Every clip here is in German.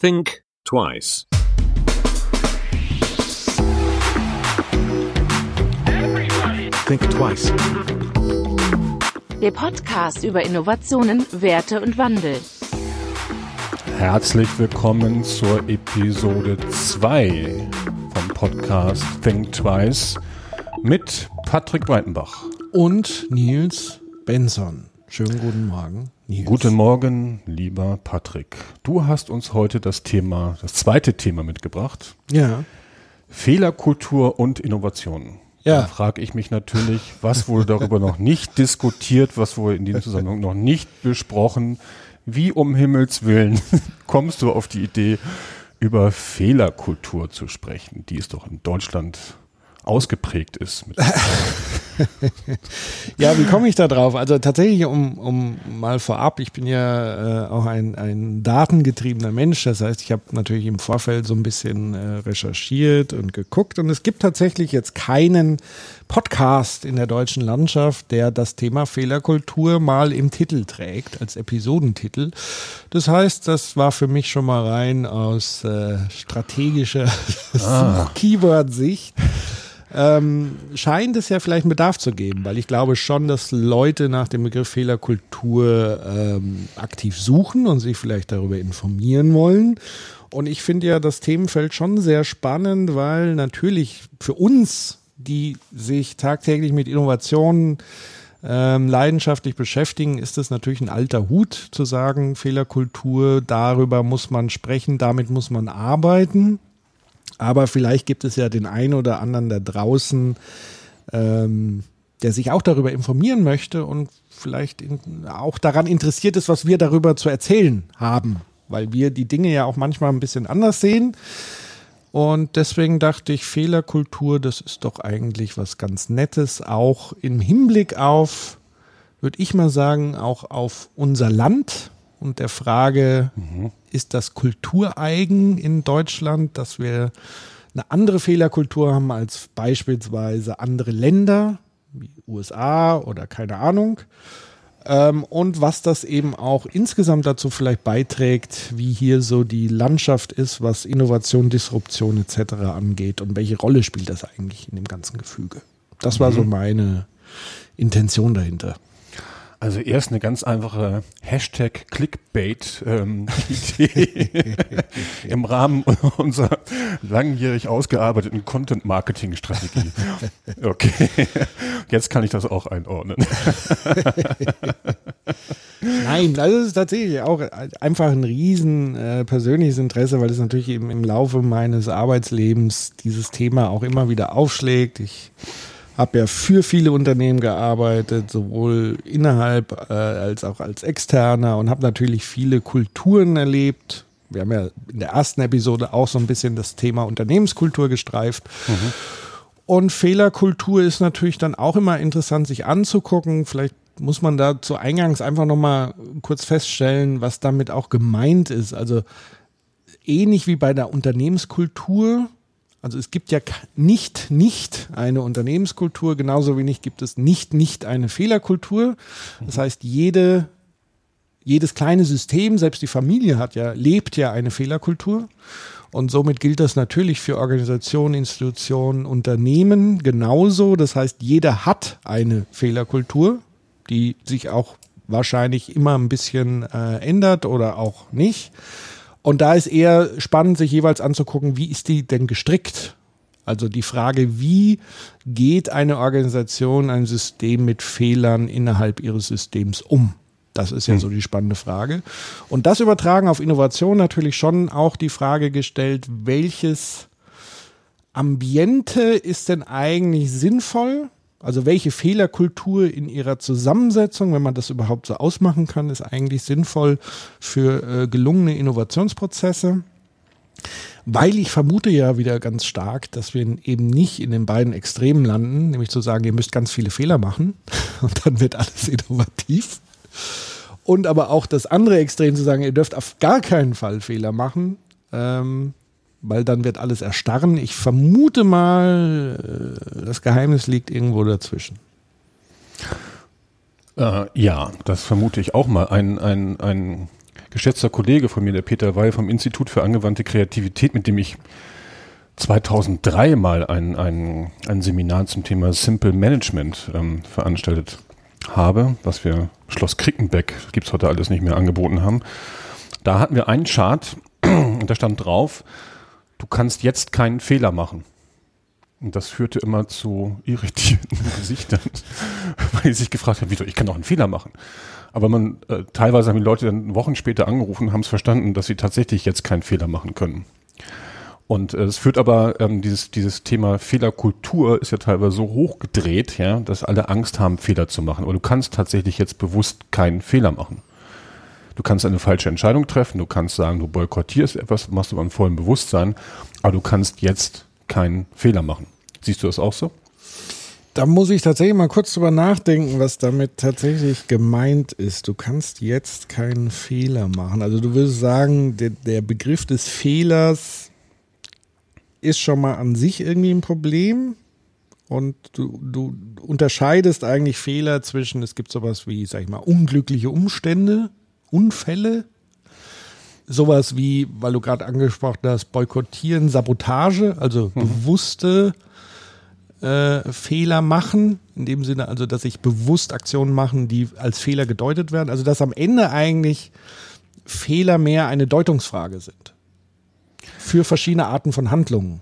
Think twice. Think twice. Der Podcast über Innovationen, Werte und Wandel. Herzlich willkommen zur Episode 2 vom Podcast Think Twice mit Patrick Breitenbach. Und Nils Benson. Schönen guten Morgen. Nils. Guten Morgen, lieber Patrick. Du hast uns heute das Thema, das zweite Thema mitgebracht. Ja. Fehlerkultur und Innovation. Ja. Da frage ich mich natürlich, was wurde darüber noch nicht diskutiert, was wurde in diesem Zusammenhang noch nicht besprochen. Wie um Himmels Willen kommst du auf die Idee, über Fehlerkultur zu sprechen, die es doch in Deutschland ausgeprägt ist. Ja, wie komme ich da drauf? Also tatsächlich, um, um mal vorab, ich bin ja äh, auch ein, ein datengetriebener Mensch. Das heißt, ich habe natürlich im Vorfeld so ein bisschen äh, recherchiert und geguckt. Und es gibt tatsächlich jetzt keinen Podcast in der deutschen Landschaft, der das Thema Fehlerkultur mal im Titel trägt, als Episodentitel. Das heißt, das war für mich schon mal rein aus äh, strategischer Keyword-Sicht ähm, scheint es ja vielleicht einen Bedarf zu geben, weil ich glaube schon, dass Leute nach dem Begriff Fehlerkultur ähm, aktiv suchen und sich vielleicht darüber informieren wollen. Und ich finde ja das Themenfeld schon sehr spannend, weil natürlich für uns, die sich tagtäglich mit Innovationen ähm, leidenschaftlich beschäftigen, ist es natürlich ein alter Hut zu sagen, Fehlerkultur, darüber muss man sprechen, damit muss man arbeiten. Aber vielleicht gibt es ja den einen oder anderen da draußen, ähm, der sich auch darüber informieren möchte und vielleicht in, auch daran interessiert ist, was wir darüber zu erzählen haben, weil wir die Dinge ja auch manchmal ein bisschen anders sehen. Und deswegen dachte ich, Fehlerkultur, das ist doch eigentlich was ganz Nettes, auch im Hinblick auf, würde ich mal sagen, auch auf unser Land und der Frage, ist das kultureigen in Deutschland, dass wir eine andere Fehlerkultur haben als beispielsweise andere Länder, wie USA oder keine Ahnung. Ähm, und was das eben auch insgesamt dazu vielleicht beiträgt, wie hier so die Landschaft ist, was Innovation, Disruption etc. angeht und welche Rolle spielt das eigentlich in dem ganzen Gefüge. Das war so meine Intention dahinter. Also erst eine ganz einfache Hashtag Clickbait ähm, im Rahmen unserer langjährig ausgearbeiteten Content Marketing Strategie. Okay, jetzt kann ich das auch einordnen. Nein, also es ist tatsächlich auch einfach ein riesen äh, persönliches Interesse, weil es natürlich eben im Laufe meines Arbeitslebens dieses Thema auch immer wieder aufschlägt. Ich habe ja für viele Unternehmen gearbeitet, sowohl innerhalb äh, als auch als externer und habe natürlich viele Kulturen erlebt. Wir haben ja in der ersten Episode auch so ein bisschen das Thema Unternehmenskultur gestreift. Und Fehlerkultur ist natürlich dann auch immer interessant, sich anzugucken. Vielleicht muss man dazu eingangs einfach nochmal kurz feststellen, was damit auch gemeint ist. Also ähnlich wie bei der Unternehmenskultur. Also es gibt ja nicht nicht eine Unternehmenskultur, genauso wenig gibt es nicht nicht eine Fehlerkultur. Das heißt, jede, jedes kleine System, selbst die Familie hat ja, lebt ja eine Fehlerkultur. Und somit gilt das natürlich für Organisationen, Institutionen, Unternehmen genauso. Das heißt, jeder hat eine Fehlerkultur, die sich auch wahrscheinlich immer ein bisschen äh, ändert oder auch nicht. Und da ist eher spannend, sich jeweils anzugucken, wie ist die denn gestrickt? Also die Frage, wie geht eine Organisation, ein System mit Fehlern innerhalb ihres Systems um? Das ist ja so die spannende Frage. Und das übertragen auf Innovation natürlich schon auch die Frage gestellt, welches Ambiente ist denn eigentlich sinnvoll? Also welche Fehlerkultur in ihrer Zusammensetzung, wenn man das überhaupt so ausmachen kann, ist eigentlich sinnvoll für äh, gelungene Innovationsprozesse? Weil ich vermute ja wieder ganz stark, dass wir eben nicht in den beiden Extremen landen, nämlich zu sagen, ihr müsst ganz viele Fehler machen und dann wird alles innovativ. Und aber auch das andere Extrem zu sagen, ihr dürft auf gar keinen Fall Fehler machen, ähm, weil dann wird alles erstarren. Ich vermute mal, äh, das Geheimnis liegt irgendwo dazwischen. Äh, ja, das vermute ich auch mal. Ein, ein, ein geschätzter Kollege von mir, der Peter Weil vom Institut für angewandte Kreativität, mit dem ich 2003 mal ein, ein, ein Seminar zum Thema Simple Management ähm, veranstaltet habe, was wir Schloss Krickenbeck, gibt es heute alles nicht mehr, angeboten haben. Da hatten wir einen Chart und da stand drauf, du kannst jetzt keinen Fehler machen. Und das führte immer zu irritierten Gesichtern, weil sie sich gefragt haben, wieso, ich kann doch einen Fehler machen. Aber man, äh, teilweise haben die Leute dann Wochen später angerufen und haben es verstanden, dass sie tatsächlich jetzt keinen Fehler machen können. Und äh, es führt aber, ähm, dieses, dieses Thema Fehlerkultur ist ja teilweise so hochgedreht, ja, dass alle Angst haben, Fehler zu machen. Aber du kannst tatsächlich jetzt bewusst keinen Fehler machen. Du kannst eine falsche Entscheidung treffen, du kannst sagen, du boykottierst etwas, machst du beim vollen Bewusstsein, aber du kannst jetzt keinen Fehler machen. Siehst du das auch so? Da muss ich tatsächlich mal kurz drüber nachdenken, was damit tatsächlich gemeint ist. Du kannst jetzt keinen Fehler machen. Also du würdest sagen, der, der Begriff des Fehlers ist schon mal an sich irgendwie ein Problem. Und du, du unterscheidest eigentlich Fehler zwischen, es gibt sowas wie, sag ich mal, unglückliche Umstände, Unfälle, sowas wie, weil du gerade angesprochen hast, Boykottieren, Sabotage, also mhm. bewusste äh, Fehler machen, in dem Sinne also, dass ich bewusst Aktionen machen, die als Fehler gedeutet werden. Also dass am Ende eigentlich Fehler mehr eine Deutungsfrage sind für verschiedene Arten von Handlungen.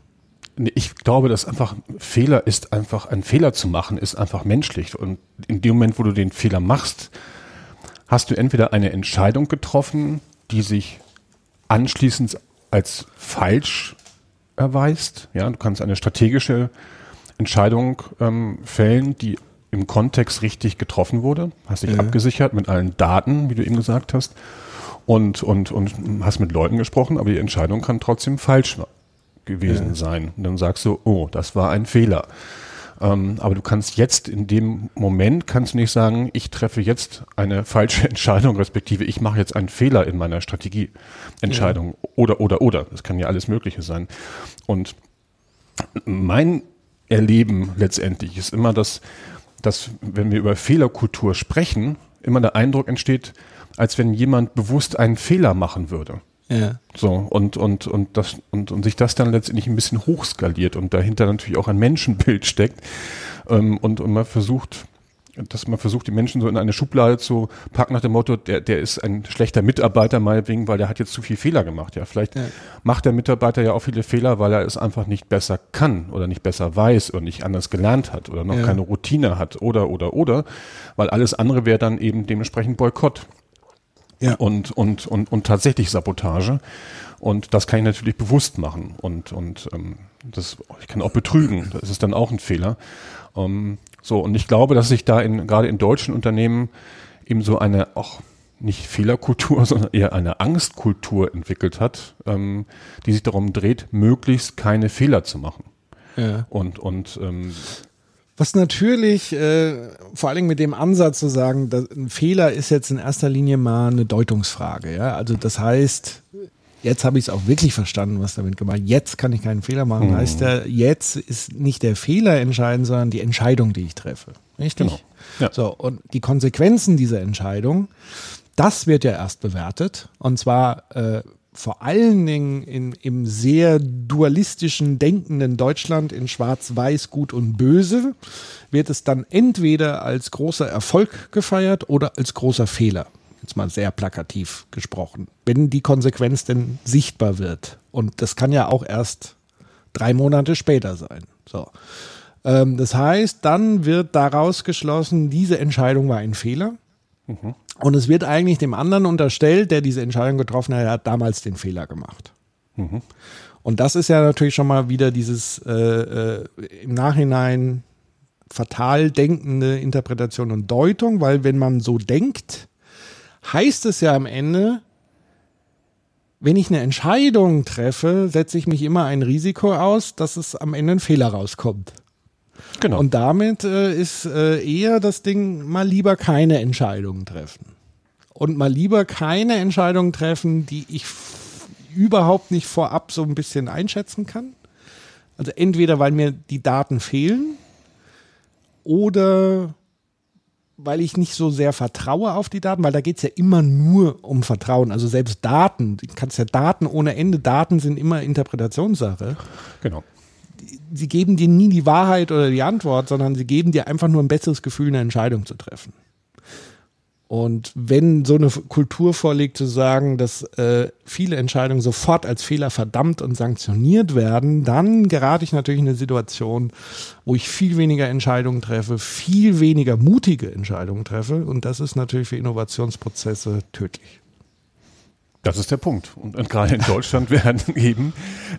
Ich glaube, dass einfach Fehler ist einfach, ein Fehler zu machen, ist einfach menschlich. Und in dem Moment, wo du den Fehler machst, hast du entweder eine Entscheidung getroffen, die sich anschließend als falsch erweist. Ja, du kannst eine strategische Entscheidung ähm, fällen, die im Kontext richtig getroffen wurde, hast dich ja. abgesichert mit allen Daten, wie du eben gesagt hast, und, und, und hast mit Leuten gesprochen, aber die Entscheidung kann trotzdem falsch gewesen ja. sein. Und dann sagst du, oh, das war ein Fehler. Ähm, aber du kannst jetzt in dem Moment kannst du nicht sagen, ich treffe jetzt eine falsche Entscheidung, respektive ich mache jetzt einen Fehler in meiner Strategieentscheidung ja. oder oder oder. Das kann ja alles Mögliche sein. Und mein Erleben letztendlich ist immer, dass, dass wenn wir über Fehlerkultur sprechen, immer der Eindruck entsteht, als wenn jemand bewusst einen Fehler machen würde. Ja. So, und, und, und, das, und, und sich das dann letztendlich ein bisschen hochskaliert und dahinter natürlich auch ein Menschenbild steckt ähm, und, und man versucht, dass man versucht, die Menschen so in eine Schublade zu packen nach dem Motto, der, der ist ein schlechter Mitarbeiter meinetwegen, weil der hat jetzt zu viel Fehler gemacht. Ja, vielleicht ja. macht der Mitarbeiter ja auch viele Fehler, weil er es einfach nicht besser kann oder nicht besser weiß oder nicht anders gelernt hat oder noch ja. keine Routine hat oder, oder, oder, weil alles andere wäre dann eben dementsprechend Boykott ja. und, und, und, und tatsächlich Sabotage. Und das kann ich natürlich bewusst machen. Und, und ähm, das, ich kann auch betrügen. Das ist dann auch ein Fehler. Ähm, so, und ich glaube, dass sich da in, gerade in deutschen Unternehmen eben so eine auch nicht Fehlerkultur, sondern eher eine Angstkultur entwickelt hat, ähm, die sich darum dreht, möglichst keine Fehler zu machen. Ja. Und, und ähm, was natürlich, äh, vor allen Dingen mit dem Ansatz zu sagen, ein Fehler ist jetzt in erster Linie mal eine Deutungsfrage. Ja? Also das heißt, jetzt habe ich es auch wirklich verstanden, was damit gemeint. Jetzt kann ich keinen Fehler machen. Mhm. Heißt ja, jetzt ist nicht der Fehler entscheidend, sondern die Entscheidung, die ich treffe. Richtig? Genau. Ja. So, und die Konsequenzen dieser Entscheidung, das wird ja erst bewertet. Und zwar äh, vor allen Dingen in, im sehr dualistischen denkenden Deutschland in Schwarz-Weiß, Gut und Böse, wird es dann entweder als großer Erfolg gefeiert oder als großer Fehler. Jetzt mal sehr plakativ gesprochen. Wenn die Konsequenz denn sichtbar wird. Und das kann ja auch erst drei Monate später sein. So. Ähm, das heißt, dann wird daraus geschlossen, diese Entscheidung war ein Fehler. Mhm. Und es wird eigentlich dem anderen unterstellt, der diese Entscheidung getroffen hat, er hat damals den Fehler gemacht. Mhm. Und das ist ja natürlich schon mal wieder dieses äh, äh, im Nachhinein fatal denkende Interpretation und Deutung, weil wenn man so denkt, heißt es ja am Ende, wenn ich eine Entscheidung treffe, setze ich mich immer ein Risiko aus, dass es am Ende ein Fehler rauskommt. Genau. Und damit äh, ist äh, eher das Ding, mal lieber keine Entscheidungen treffen. Und mal lieber keine Entscheidungen treffen, die ich überhaupt nicht vorab so ein bisschen einschätzen kann. Also entweder weil mir die Daten fehlen oder weil ich nicht so sehr vertraue auf die Daten, weil da geht es ja immer nur um Vertrauen. Also selbst Daten, du kannst ja Daten ohne Ende, Daten sind immer Interpretationssache. Genau. Sie geben dir nie die Wahrheit oder die Antwort, sondern sie geben dir einfach nur ein besseres Gefühl, eine Entscheidung zu treffen. Und wenn so eine Kultur vorliegt, zu sagen, dass äh, viele Entscheidungen sofort als Fehler verdammt und sanktioniert werden, dann gerate ich natürlich in eine Situation, wo ich viel weniger Entscheidungen treffe, viel weniger mutige Entscheidungen treffe. Und das ist natürlich für Innovationsprozesse tödlich. Das ist der Punkt. Und, und gerade in Deutschland werden eben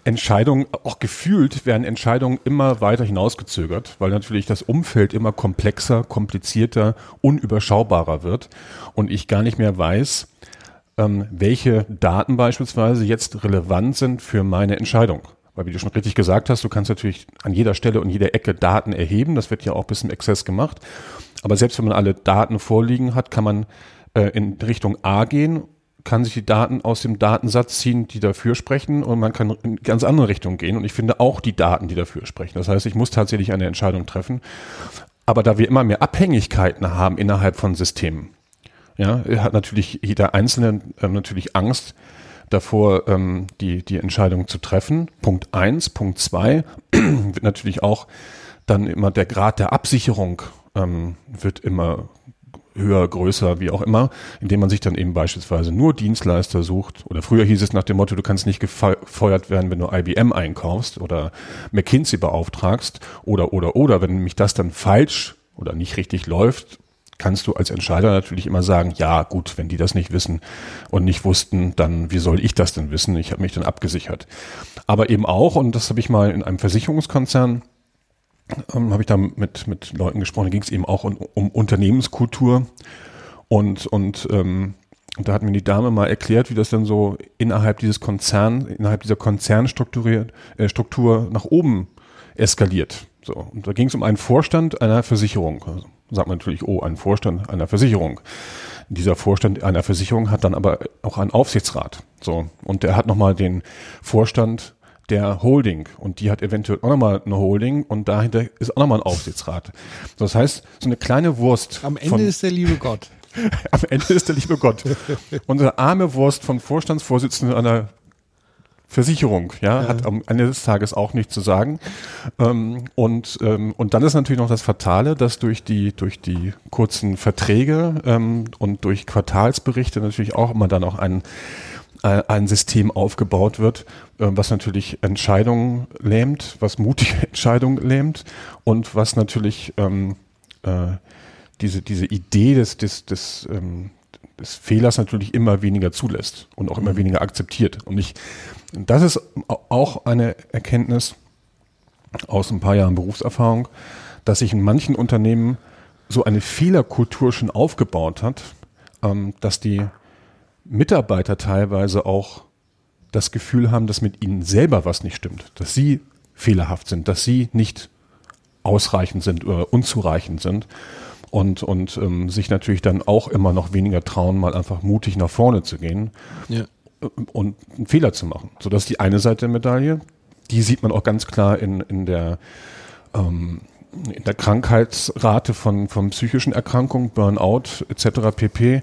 Entscheidungen, auch gefühlt werden Entscheidungen immer weiter hinausgezögert, weil natürlich das Umfeld immer komplexer, komplizierter, unüberschaubarer wird und ich gar nicht mehr weiß, ähm, welche Daten beispielsweise jetzt relevant sind für meine Entscheidung. Weil wie du schon richtig gesagt hast, du kannst natürlich an jeder Stelle und jeder Ecke Daten erheben. Das wird ja auch bis im Exzess gemacht. Aber selbst wenn man alle Daten vorliegen hat, kann man äh, in Richtung A gehen kann sich die Daten aus dem Datensatz ziehen, die dafür sprechen und man kann in ganz andere Richtungen gehen und ich finde auch die Daten, die dafür sprechen. Das heißt, ich muss tatsächlich eine Entscheidung treffen. Aber da wir immer mehr Abhängigkeiten haben innerhalb von Systemen, ja, hat natürlich jeder Einzelne ähm, natürlich Angst davor, ähm, die, die Entscheidung zu treffen. Punkt eins, Punkt zwei wird natürlich auch dann immer der Grad der Absicherung ähm, wird immer höher, größer, wie auch immer, indem man sich dann eben beispielsweise nur Dienstleister sucht. Oder früher hieß es nach dem Motto, du kannst nicht gefeuert werden, wenn du IBM einkaufst oder McKinsey beauftragst oder, oder, oder. Wenn nämlich das dann falsch oder nicht richtig läuft, kannst du als Entscheider natürlich immer sagen, ja gut, wenn die das nicht wissen und nicht wussten, dann wie soll ich das denn wissen? Ich habe mich dann abgesichert. Aber eben auch, und das habe ich mal in einem Versicherungskonzern ähm, habe ich da mit, mit Leuten gesprochen, da ging es eben auch um, um Unternehmenskultur und, und ähm, da hat mir die Dame mal erklärt, wie das dann so innerhalb dieses Konzern, innerhalb dieser Konzernstruktur äh, nach oben eskaliert. So. Und da ging es um einen Vorstand einer Versicherung. Also sagt man natürlich, oh, ein Vorstand einer Versicherung. Dieser Vorstand einer Versicherung hat dann aber auch einen Aufsichtsrat. So. Und der hat nochmal den Vorstand der Holding und die hat eventuell auch nochmal eine Holding und dahinter ist auch nochmal ein Aufsichtsrat. Das heißt, so eine kleine Wurst. Am Ende ist der liebe Gott. Am Ende ist der liebe Gott. Unsere arme Wurst von Vorstandsvorsitzenden einer Versicherung, ja, ja, hat am Ende des Tages auch nichts zu sagen. Ähm, und, ähm, und dann ist natürlich noch das Fatale, dass durch die, durch die kurzen Verträge ähm, und durch Quartalsberichte natürlich auch immer dann auch ein ein System aufgebaut wird, äh, was natürlich Entscheidungen lähmt, was mutige Entscheidungen lähmt und was natürlich ähm, äh, diese, diese Idee des, des, des, ähm, des Fehlers natürlich immer weniger zulässt und auch immer mhm. weniger akzeptiert. Und ich, das ist auch eine Erkenntnis aus ein paar Jahren Berufserfahrung, dass sich in manchen Unternehmen so eine Fehlerkultur schon aufgebaut hat, ähm, dass die Mitarbeiter teilweise auch das Gefühl haben, dass mit ihnen selber was nicht stimmt, dass sie fehlerhaft sind, dass sie nicht ausreichend sind oder unzureichend sind und, und ähm, sich natürlich dann auch immer noch weniger trauen, mal einfach mutig nach vorne zu gehen ja. und einen Fehler zu machen. So, das ist die eine Seite der Medaille. Die sieht man auch ganz klar in, in der ähm, in der Krankheitsrate von, von psychischen Erkrankungen, Burnout etc. pp.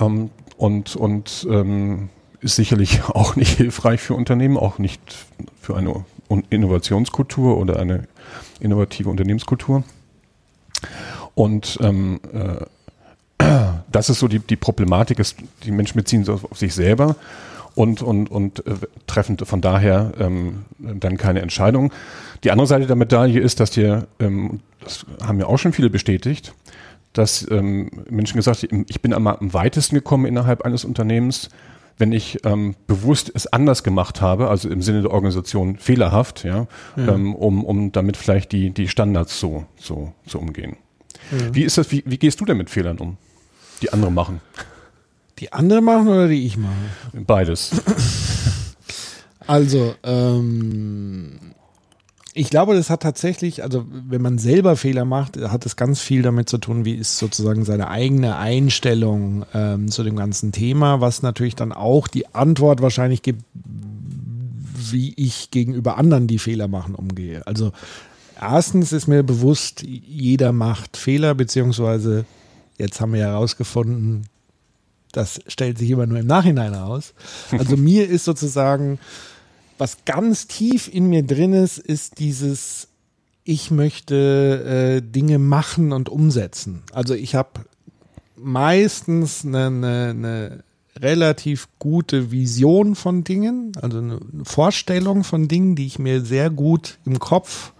Ähm, und, und ähm, ist sicherlich auch nicht hilfreich für Unternehmen, auch nicht für eine Innovationskultur oder eine innovative Unternehmenskultur. Und ähm, äh, das ist so die, die Problematik, ist, die Menschen beziehen auf, auf sich selber und, und, und äh, treffen von daher ähm, dann keine Entscheidung. Die andere Seite der Medaille ist, dass hier, ähm, das haben ja auch schon viele bestätigt, dass ähm, Menschen gesagt haben, ich bin am, am weitesten gekommen innerhalb eines Unternehmens, wenn ich ähm, bewusst es anders gemacht habe, also im Sinne der Organisation fehlerhaft, ja, ja. Ähm, um, um damit vielleicht die, die Standards so, so, so umgehen. Ja. Wie ist das, wie, wie gehst du denn mit Fehlern um, die andere machen? Die andere machen oder die ich mache? Beides. Also, ähm, ich glaube, das hat tatsächlich, also wenn man selber Fehler macht, hat es ganz viel damit zu tun, wie ist sozusagen seine eigene Einstellung ähm, zu dem ganzen Thema, was natürlich dann auch die Antwort wahrscheinlich gibt, wie ich gegenüber anderen, die Fehler machen, umgehe. Also erstens ist mir bewusst, jeder macht Fehler, beziehungsweise Jetzt haben wir herausgefunden, das stellt sich immer nur im Nachhinein aus. Also mir ist sozusagen, was ganz tief in mir drin ist, ist dieses, ich möchte äh, Dinge machen und umsetzen. Also ich habe meistens eine, eine, eine relativ gute Vision von Dingen, also eine Vorstellung von Dingen, die ich mir sehr gut im Kopf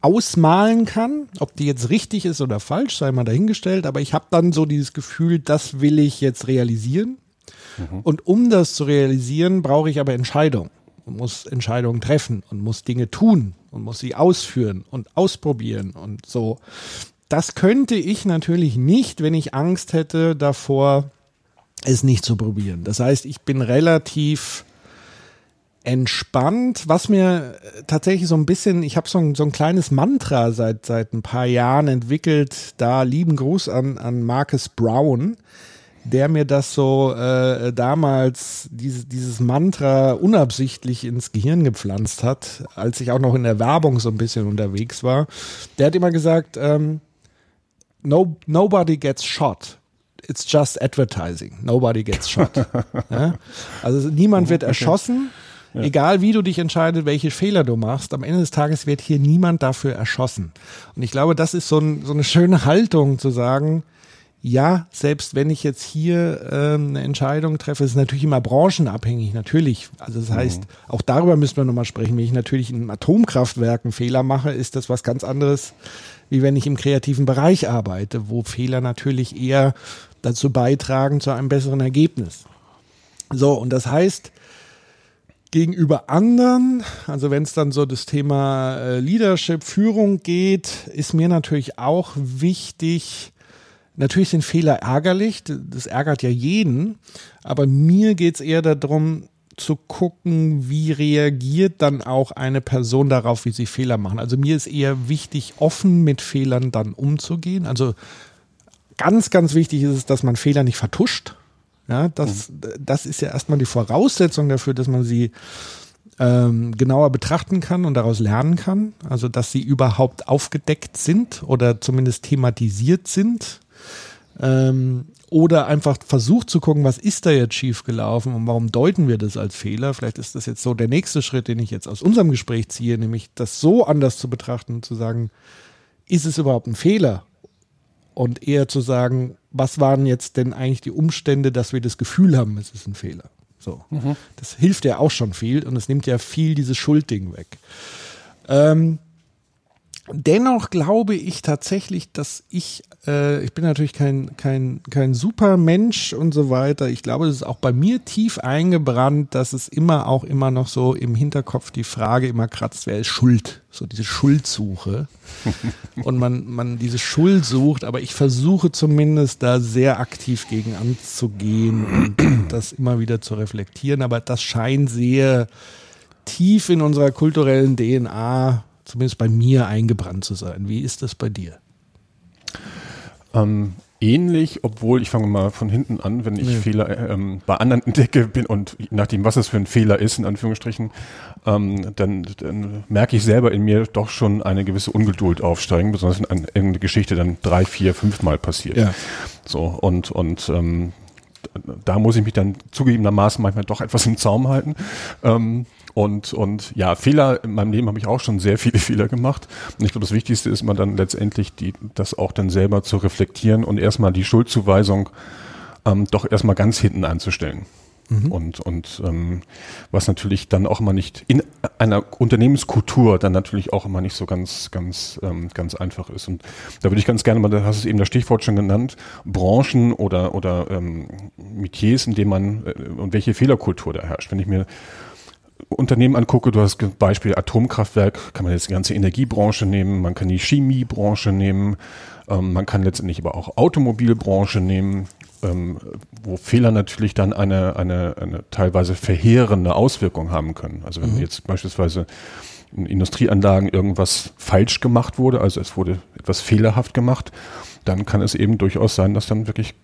ausmalen kann. Ob die jetzt richtig ist oder falsch, sei mal dahingestellt, aber ich habe dann so dieses Gefühl, das will ich jetzt realisieren. Mhm. Und um das zu realisieren, brauche ich aber Entscheidungen und muss Entscheidungen treffen und muss Dinge tun und muss sie ausführen und ausprobieren und so. Das könnte ich natürlich nicht, wenn ich Angst hätte davor, es nicht zu probieren. Das heißt, ich bin relativ entspannt, was mir tatsächlich so ein bisschen, ich habe so ein, so ein kleines Mantra seit, seit ein paar Jahren entwickelt, da lieben Gruß an, an Marcus Brown, der mir das so äh, damals, diese, dieses Mantra unabsichtlich ins Gehirn gepflanzt hat, als ich auch noch in der Werbung so ein bisschen unterwegs war. Der hat immer gesagt, ähm, no, nobody gets shot it's just advertising. Nobody gets shot. ja? Also niemand wird erschossen. Ja. Egal wie du dich entscheidest, welche Fehler du machst, am Ende des Tages wird hier niemand dafür erschossen. Und ich glaube, das ist so, ein, so eine schöne Haltung zu sagen, ja, selbst wenn ich jetzt hier ähm, eine Entscheidung treffe, ist natürlich immer branchenabhängig, natürlich. Also das heißt, mhm. auch darüber müssen wir nochmal sprechen. Wenn ich natürlich in Atomkraftwerken Fehler mache, ist das was ganz anderes, wie wenn ich im kreativen Bereich arbeite, wo Fehler natürlich eher dazu beitragen zu einem besseren Ergebnis. So, und das heißt, gegenüber anderen, also wenn es dann so das Thema äh, Leadership, Führung geht, ist mir natürlich auch wichtig, natürlich sind Fehler ärgerlich, das ärgert ja jeden, aber mir geht es eher darum, zu gucken, wie reagiert dann auch eine Person darauf, wie sie Fehler machen. Also mir ist eher wichtig, offen mit Fehlern dann umzugehen. Also ganz, ganz wichtig ist es, dass man Fehler nicht vertuscht. Ja, das, mhm. das ist ja erstmal die Voraussetzung dafür, dass man sie ähm, genauer betrachten kann und daraus lernen kann. Also, dass sie überhaupt aufgedeckt sind oder zumindest thematisiert sind. Ähm, oder einfach versucht zu gucken, was ist da jetzt schiefgelaufen und warum deuten wir das als Fehler. Vielleicht ist das jetzt so der nächste Schritt, den ich jetzt aus unserem Gespräch ziehe, nämlich das so anders zu betrachten und zu sagen, ist es überhaupt ein Fehler und eher zu sagen, was waren jetzt denn eigentlich die Umstände, dass wir das Gefühl haben, es ist ein Fehler. So. Mhm. Das hilft ja auch schon viel und es nimmt ja viel dieses Schuldding weg. Ähm, dennoch glaube ich tatsächlich, dass ich, äh, ich bin natürlich kein, kein, kein Supermensch und so weiter. Ich glaube, es ist auch bei mir tief eingebrannt, dass es immer auch immer noch so im Hinterkopf die Frage immer kratzt, wer ist schuld? So diese Schuldsuche. und man, man diese Schuld sucht, aber ich versuche zumindest da sehr aktiv gegen anzugehen und das immer wieder zu reflektieren. Aber das scheint sehr tief in unserer kulturellen DNA zumindest bei mir eingebrannt zu sein. Wie ist das bei dir? Ähm, ähnlich, obwohl ich fange mal von hinten an, wenn ich ja. Fehler äh, ähm, bei anderen entdecke bin und nachdem, was es für ein Fehler ist, in Anführungsstrichen, ähm, dann, dann, merke ich selber in mir doch schon eine gewisse Ungeduld aufsteigen, besonders wenn eine, Geschichte dann drei, vier, fünf Mal passiert. Ja. So, und, und ähm, da muss ich mich dann zugegebenermaßen manchmal doch etwas im Zaum halten. Ähm, und, und ja, Fehler in meinem Leben habe ich auch schon sehr viele Fehler gemacht. Und ich glaube, das Wichtigste ist man dann letztendlich, die, das auch dann selber zu reflektieren und erstmal die Schuldzuweisung ähm, doch erstmal ganz hinten anzustellen. Mhm. Und, und ähm, was natürlich dann auch immer nicht in einer Unternehmenskultur dann natürlich auch immer nicht so ganz, ganz, ähm, ganz einfach ist. Und da würde ich ganz gerne mal, da hast du eben das Stichwort schon genannt, Branchen oder, oder ähm, Metiers, in denen man äh, und welche Fehlerkultur da herrscht. Wenn ich mir Unternehmen angucke, du hast Beispiel Atomkraftwerk, kann man jetzt die ganze Energiebranche nehmen, man kann die Chemiebranche nehmen, ähm, man kann letztendlich aber auch Automobilbranche nehmen, ähm, wo Fehler natürlich dann eine, eine, eine teilweise verheerende Auswirkung haben können. Also wenn mhm. jetzt beispielsweise in Industrieanlagen irgendwas falsch gemacht wurde, also es wurde etwas fehlerhaft gemacht, dann kann es eben durchaus sein, dass dann wirklich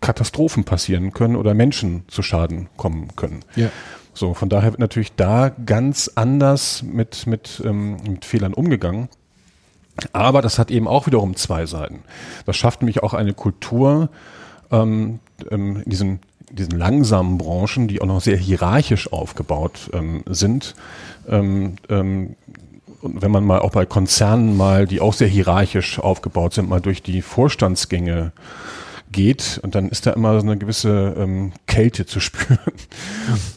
Katastrophen passieren können oder Menschen zu Schaden kommen können. Ja. So, von daher wird natürlich da ganz anders mit, mit, ähm, mit Fehlern umgegangen. Aber das hat eben auch wiederum zwei Seiten. Das schafft nämlich auch eine Kultur ähm, ähm, in diesen, diesen langsamen Branchen, die auch noch sehr hierarchisch aufgebaut ähm, sind. Ähm, ähm, und wenn man mal auch bei Konzernen mal, die auch sehr hierarchisch aufgebaut sind, mal durch die Vorstandsgänge geht und dann ist da immer so eine gewisse ähm, Kälte zu spüren,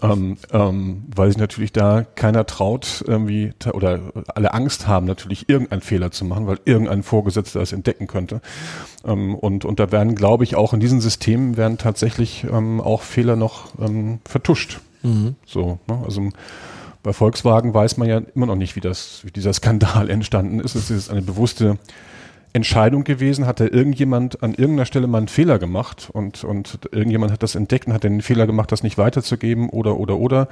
ähm, ähm, weil sich natürlich da keiner traut irgendwie oder alle Angst haben natürlich irgendeinen Fehler zu machen, weil irgendein Vorgesetzter das entdecken könnte ähm, und und da werden glaube ich auch in diesen Systemen werden tatsächlich ähm, auch Fehler noch ähm, vertuscht, mhm. so ne? also bei Volkswagen weiß man ja immer noch nicht, wie das, wie dieser Skandal entstanden ist. Es ist eine bewusste Entscheidung gewesen? Hat da irgendjemand an irgendeiner Stelle mal einen Fehler gemacht und, und irgendjemand hat das entdeckt und hat den Fehler gemacht, das nicht weiterzugeben oder, oder, oder?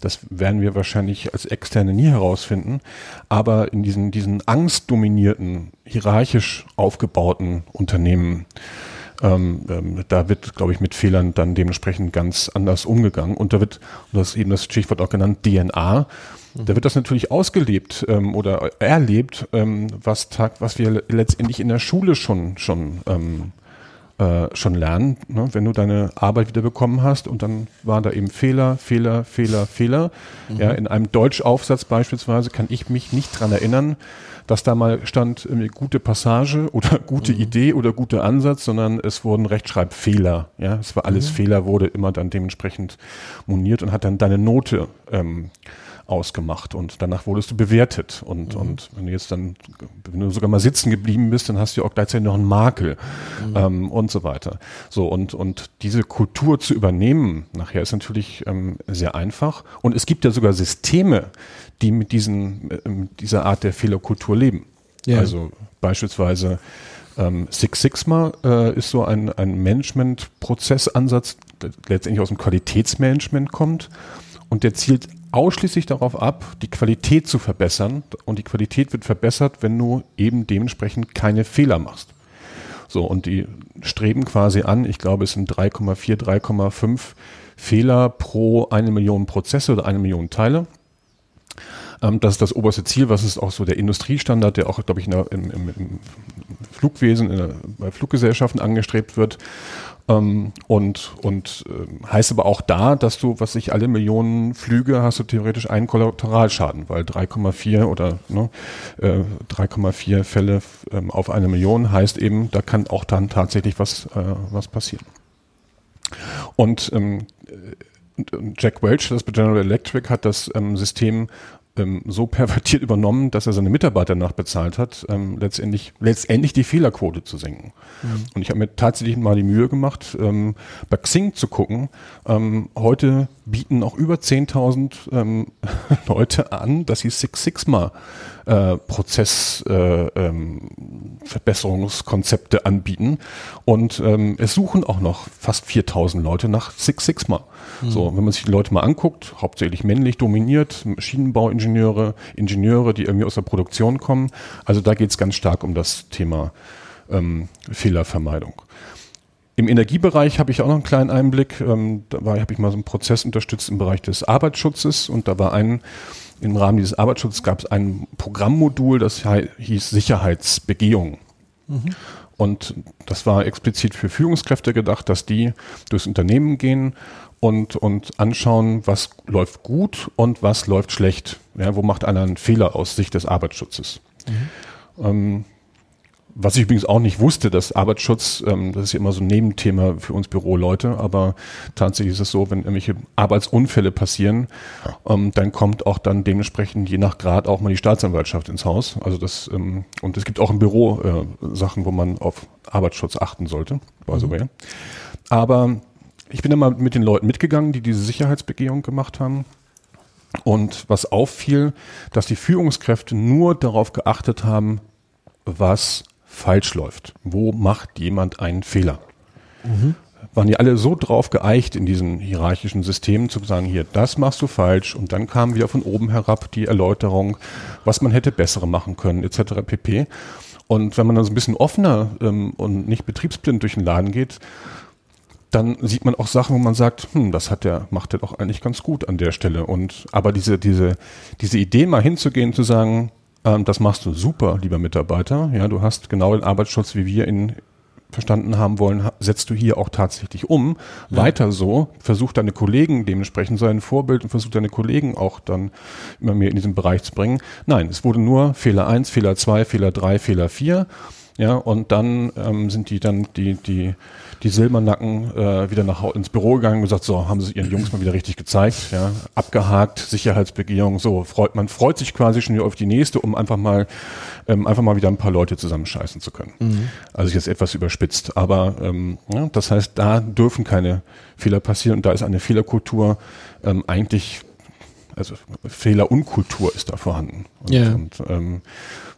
Das werden wir wahrscheinlich als Externe nie herausfinden. Aber in diesen, diesen angstdominierten, hierarchisch aufgebauten Unternehmen, ähm, ähm, da wird, glaube ich, mit Fehlern dann dementsprechend ganz anders umgegangen. Und da wird, und das ist eben das Stichwort auch genannt, DNA, da wird das natürlich ausgelebt ähm, oder erlebt, ähm, was, Tag, was wir letztendlich in der Schule schon, schon, ähm, äh, schon lernen. Ne? Wenn du deine Arbeit wieder bekommen hast und dann waren da eben Fehler, Fehler, Fehler, Fehler. Mhm. Ja, in einem Deutschaufsatz beispielsweise kann ich mich nicht dran erinnern, dass da mal stand gute Passage oder gute mhm. Idee oder guter Ansatz, sondern es wurden Rechtschreibfehler. Ja, es war alles mhm. Fehler, wurde immer dann dementsprechend moniert und hat dann deine Note ähm, ausgemacht und danach wurdest du bewertet. Und, mhm. und wenn du jetzt dann, wenn du sogar mal sitzen geblieben bist, dann hast du auch gleichzeitig noch einen Makel mhm. ähm, und so weiter. So, und, und diese Kultur zu übernehmen, nachher ist natürlich ähm, sehr einfach. Und es gibt ja sogar Systeme, die mit diesen, äh, mit dieser Art der Fehlerkultur leben. Ja. Also beispielsweise ähm, Six Sigma äh, ist so ein, ein Management-Prozessansatz, der letztendlich aus dem Qualitätsmanagement kommt und der zielt ausschließlich darauf ab, die Qualität zu verbessern. Und die Qualität wird verbessert, wenn du eben dementsprechend keine Fehler machst. So, und die streben quasi an, ich glaube, es sind 3,4, 3,5 Fehler pro eine Million Prozesse oder eine Million Teile. Ähm, das ist das oberste Ziel, was ist auch so der Industriestandard, der auch, glaube ich, der, im, im, im, Flugwesen, der, bei Fluggesellschaften angestrebt wird. Ähm, und und äh, heißt aber auch da, dass du, was ich alle Millionen Flüge hast du theoretisch einen Kollateralschaden, weil 3,4 oder ne, äh, 3,4 Fälle ähm, auf eine Million heißt eben, da kann auch dann tatsächlich was, äh, was passieren. Und ähm, Jack Welch, das bei General Electric, hat das ähm, System ähm, so pervertiert übernommen, dass er seine Mitarbeiter nachbezahlt hat, ähm, letztendlich, letztendlich die Fehlerquote zu senken. Mhm. Und ich habe mir tatsächlich mal die Mühe gemacht, ähm, bei Xing zu gucken. Ähm, heute bieten auch über 10.000 ähm, Leute an, dass sie Six Sigma äh, Prozessverbesserungskonzepte äh, ähm, anbieten. Und ähm, es suchen auch noch fast 4000 Leute nach Six Sigma. Mhm. So, wenn man sich die Leute mal anguckt, hauptsächlich männlich dominiert, Maschinenbauingenieure, Ingenieure, die irgendwie aus der Produktion kommen. Also da geht es ganz stark um das Thema ähm, Fehlervermeidung. Im Energiebereich habe ich auch noch einen kleinen Einblick. Ähm, da habe ich mal so einen Prozess unterstützt im Bereich des Arbeitsschutzes und da war ein im Rahmen dieses Arbeitsschutzes gab es ein Programmmodul, das hieß Sicherheitsbegehung. Mhm. Und das war explizit für Führungskräfte gedacht, dass die durchs Unternehmen gehen und, und anschauen, was läuft gut und was läuft schlecht. Ja, wo macht einer einen Fehler aus Sicht des Arbeitsschutzes? Mhm. Ähm, was ich übrigens auch nicht wusste, dass Arbeitsschutz, ähm, das ist ja immer so ein Nebenthema für uns Büroleute, aber tatsächlich ist es so, wenn irgendwelche Arbeitsunfälle passieren, ähm, dann kommt auch dann dementsprechend je nach Grad auch mal die Staatsanwaltschaft ins Haus. Also das, ähm, und es gibt auch im Büro äh, Sachen, wo man auf Arbeitsschutz achten sollte, by the way. Mhm. Aber ich bin immer mit den Leuten mitgegangen, die diese Sicherheitsbegehung gemacht haben. Und was auffiel, dass die Führungskräfte nur darauf geachtet haben, was falsch läuft. Wo macht jemand einen Fehler? Mhm. Waren die alle so drauf geeicht in diesen hierarchischen Systemen zu sagen, hier, das machst du falsch und dann kam wieder von oben herab die Erläuterung, was man hätte bessere machen können, etc. pp. Und wenn man dann so ein bisschen offener ähm, und nicht betriebsblind durch den Laden geht, dann sieht man auch Sachen, wo man sagt, hm, das hat der, macht er doch eigentlich ganz gut an der Stelle. Und aber diese, diese, diese Idee mal hinzugehen, zu sagen, Ähm, das machst du super, lieber Mitarbeiter. Ja, du hast genau den Arbeitsschutz, wie wir ihn verstanden haben wollen, setzt du hier auch tatsächlich um. Weiter so, versuch deine Kollegen dementsprechend, sei ein Vorbild und versuch deine Kollegen auch dann immer mehr in diesen Bereich zu bringen. Nein, es wurde nur Fehler 1, Fehler 2, Fehler 3, Fehler 4. Ja, und dann ähm, sind die dann die, die, die Silbernacken äh, wieder nach ins Büro gegangen und gesagt, so, haben sie ihren Jungs mal wieder richtig gezeigt, ja, abgehakt, Sicherheitsbegehung, so, freut, man freut sich quasi schon wieder auf die nächste, um einfach mal, ähm, einfach mal wieder ein paar Leute zusammenscheißen zu können. Also jetzt etwas überspitzt, aber ähm, ja, das heißt, da dürfen keine Fehler passieren und da ist eine Fehlerkultur ähm, eigentlich also Fehlerunkultur ist da vorhanden. Und, Ja. und ähm,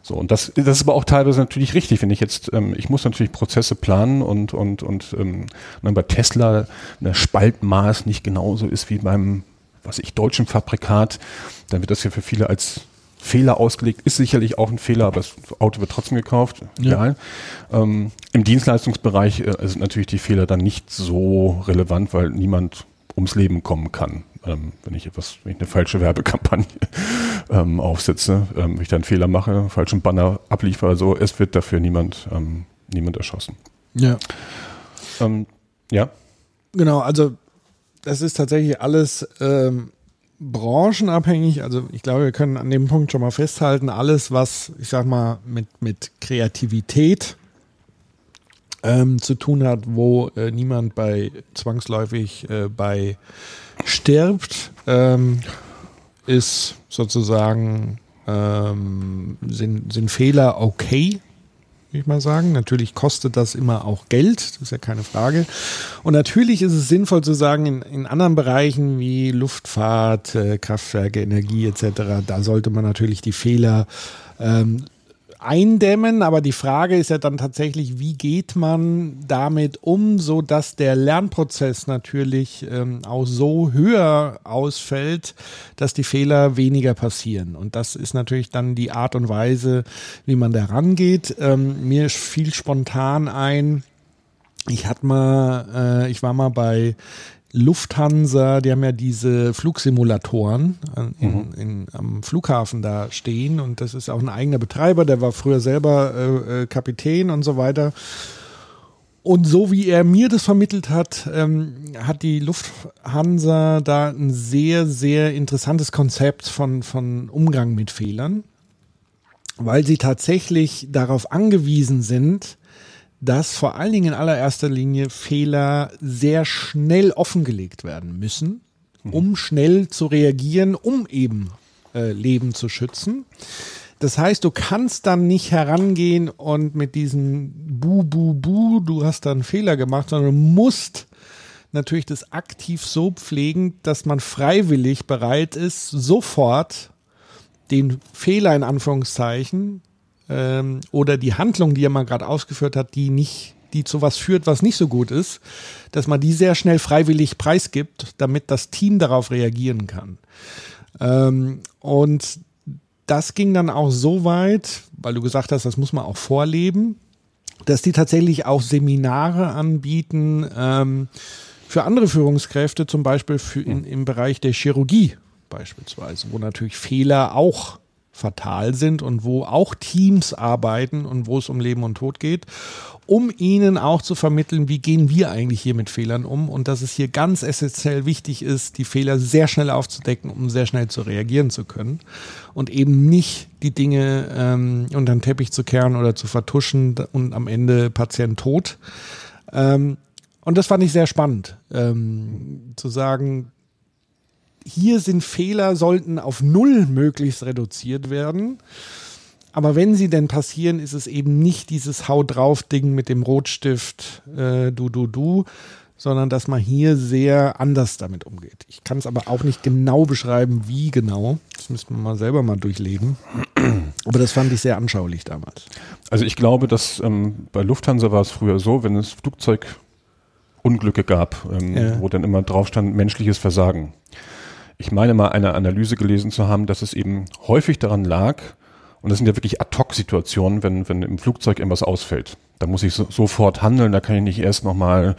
so und das, das ist aber auch teilweise natürlich richtig, wenn ich jetzt, ähm, ich muss natürlich Prozesse planen und und und ähm, wenn bei Tesla eine Spaltmaß nicht genauso ist wie beim, was ich deutschen Fabrikat, dann wird das ja für viele als Fehler ausgelegt, ist sicherlich auch ein Fehler, aber das Auto wird trotzdem gekauft. Ja. Ähm, Im Dienstleistungsbereich äh, sind natürlich die Fehler dann nicht so relevant, weil niemand ums Leben kommen kann. Ähm, wenn ich etwas, wenn ich eine falsche Werbekampagne ähm, aufsetze, ähm, wenn ich da einen Fehler mache, falschen Banner abliefere, so, es wird dafür niemand, ähm, niemand erschossen. Ja. Ähm, ja, Genau, also das ist tatsächlich alles ähm, branchenabhängig. Also ich glaube, wir können an dem Punkt schon mal festhalten, alles, was, ich sag mal, mit, mit Kreativität ähm, zu tun hat, wo äh, niemand bei zwangsläufig äh, bei stirbt, ähm, ist sozusagen ähm, sind, sind Fehler okay, würde ich mal sagen. Natürlich kostet das immer auch Geld, das ist ja keine Frage. Und natürlich ist es sinnvoll zu sagen, in, in anderen Bereichen wie Luftfahrt, äh, Kraftwerke, Energie etc., da sollte man natürlich die Fehler ähm, eindämmen, aber die Frage ist ja dann tatsächlich, wie geht man damit um, so dass der Lernprozess natürlich ähm, auch so höher ausfällt, dass die Fehler weniger passieren. Und das ist natürlich dann die Art und Weise, wie man da rangeht. Ähm, mir fiel spontan ein, ich hatte mal, äh, ich war mal bei Lufthansa, die haben ja diese Flugsimulatoren an- in, in, am Flughafen da stehen und das ist auch ein eigener Betreiber, der war früher selber äh, äh, Kapitän und so weiter. Und so wie er mir das vermittelt hat, ähm, hat die Lufthansa da ein sehr, sehr interessantes Konzept von, von Umgang mit Fehlern, weil sie tatsächlich darauf angewiesen sind, dass vor allen Dingen in allererster Linie Fehler sehr schnell offengelegt werden müssen, um schnell zu reagieren, um eben äh, Leben zu schützen. Das heißt, du kannst dann nicht herangehen und mit diesem Bu, Bu, Bu, du hast da einen Fehler gemacht, sondern du musst natürlich das aktiv so pflegen, dass man freiwillig bereit ist, sofort den Fehler in Anführungszeichen ähm, oder die Handlung, die er mal gerade ausgeführt hat, die nicht, die zu was führt, was nicht so gut ist, dass man die sehr schnell freiwillig preisgibt, damit das Team darauf reagieren kann. Ähm, und das ging dann auch so weit, weil du gesagt hast, das muss man auch vorleben, dass die tatsächlich auch Seminare anbieten ähm, für andere Führungskräfte, zum Beispiel für in, im Bereich der Chirurgie beispielsweise, wo natürlich Fehler auch fatal sind und wo auch Teams arbeiten und wo es um Leben und Tod geht, um ihnen auch zu vermitteln, wie gehen wir eigentlich hier mit Fehlern um und dass es hier ganz essentiell wichtig ist, die Fehler sehr schnell aufzudecken, um sehr schnell zu reagieren zu können und eben nicht die Dinge ähm, unter den Teppich zu kehren oder zu vertuschen und am Ende Patient tot. Ähm, und das fand ich sehr spannend, ähm, zu sagen, hier sind Fehler, sollten auf Null möglichst reduziert werden. Aber wenn sie denn passieren, ist es eben nicht dieses Hau drauf Ding mit dem Rotstift, äh, du, du, du, sondern dass man hier sehr anders damit umgeht. Ich kann es aber auch nicht genau beschreiben, wie genau. Das müsste man mal selber mal durchleben. Aber das fand ich sehr anschaulich damals. Also ich glaube, dass ähm, bei Lufthansa war es früher so, wenn es Flugzeugunglücke gab, ähm, Ja. wo dann immer drauf stand, menschliches Versagen. Ich meine mal eine Analyse gelesen zu haben, dass es eben häufig daran lag, und das sind ja wirklich Ad-Hoc-Situationen, wenn, wenn im Flugzeug irgendwas ausfällt. Da muss ich so, sofort handeln, da kann ich nicht erst nochmal,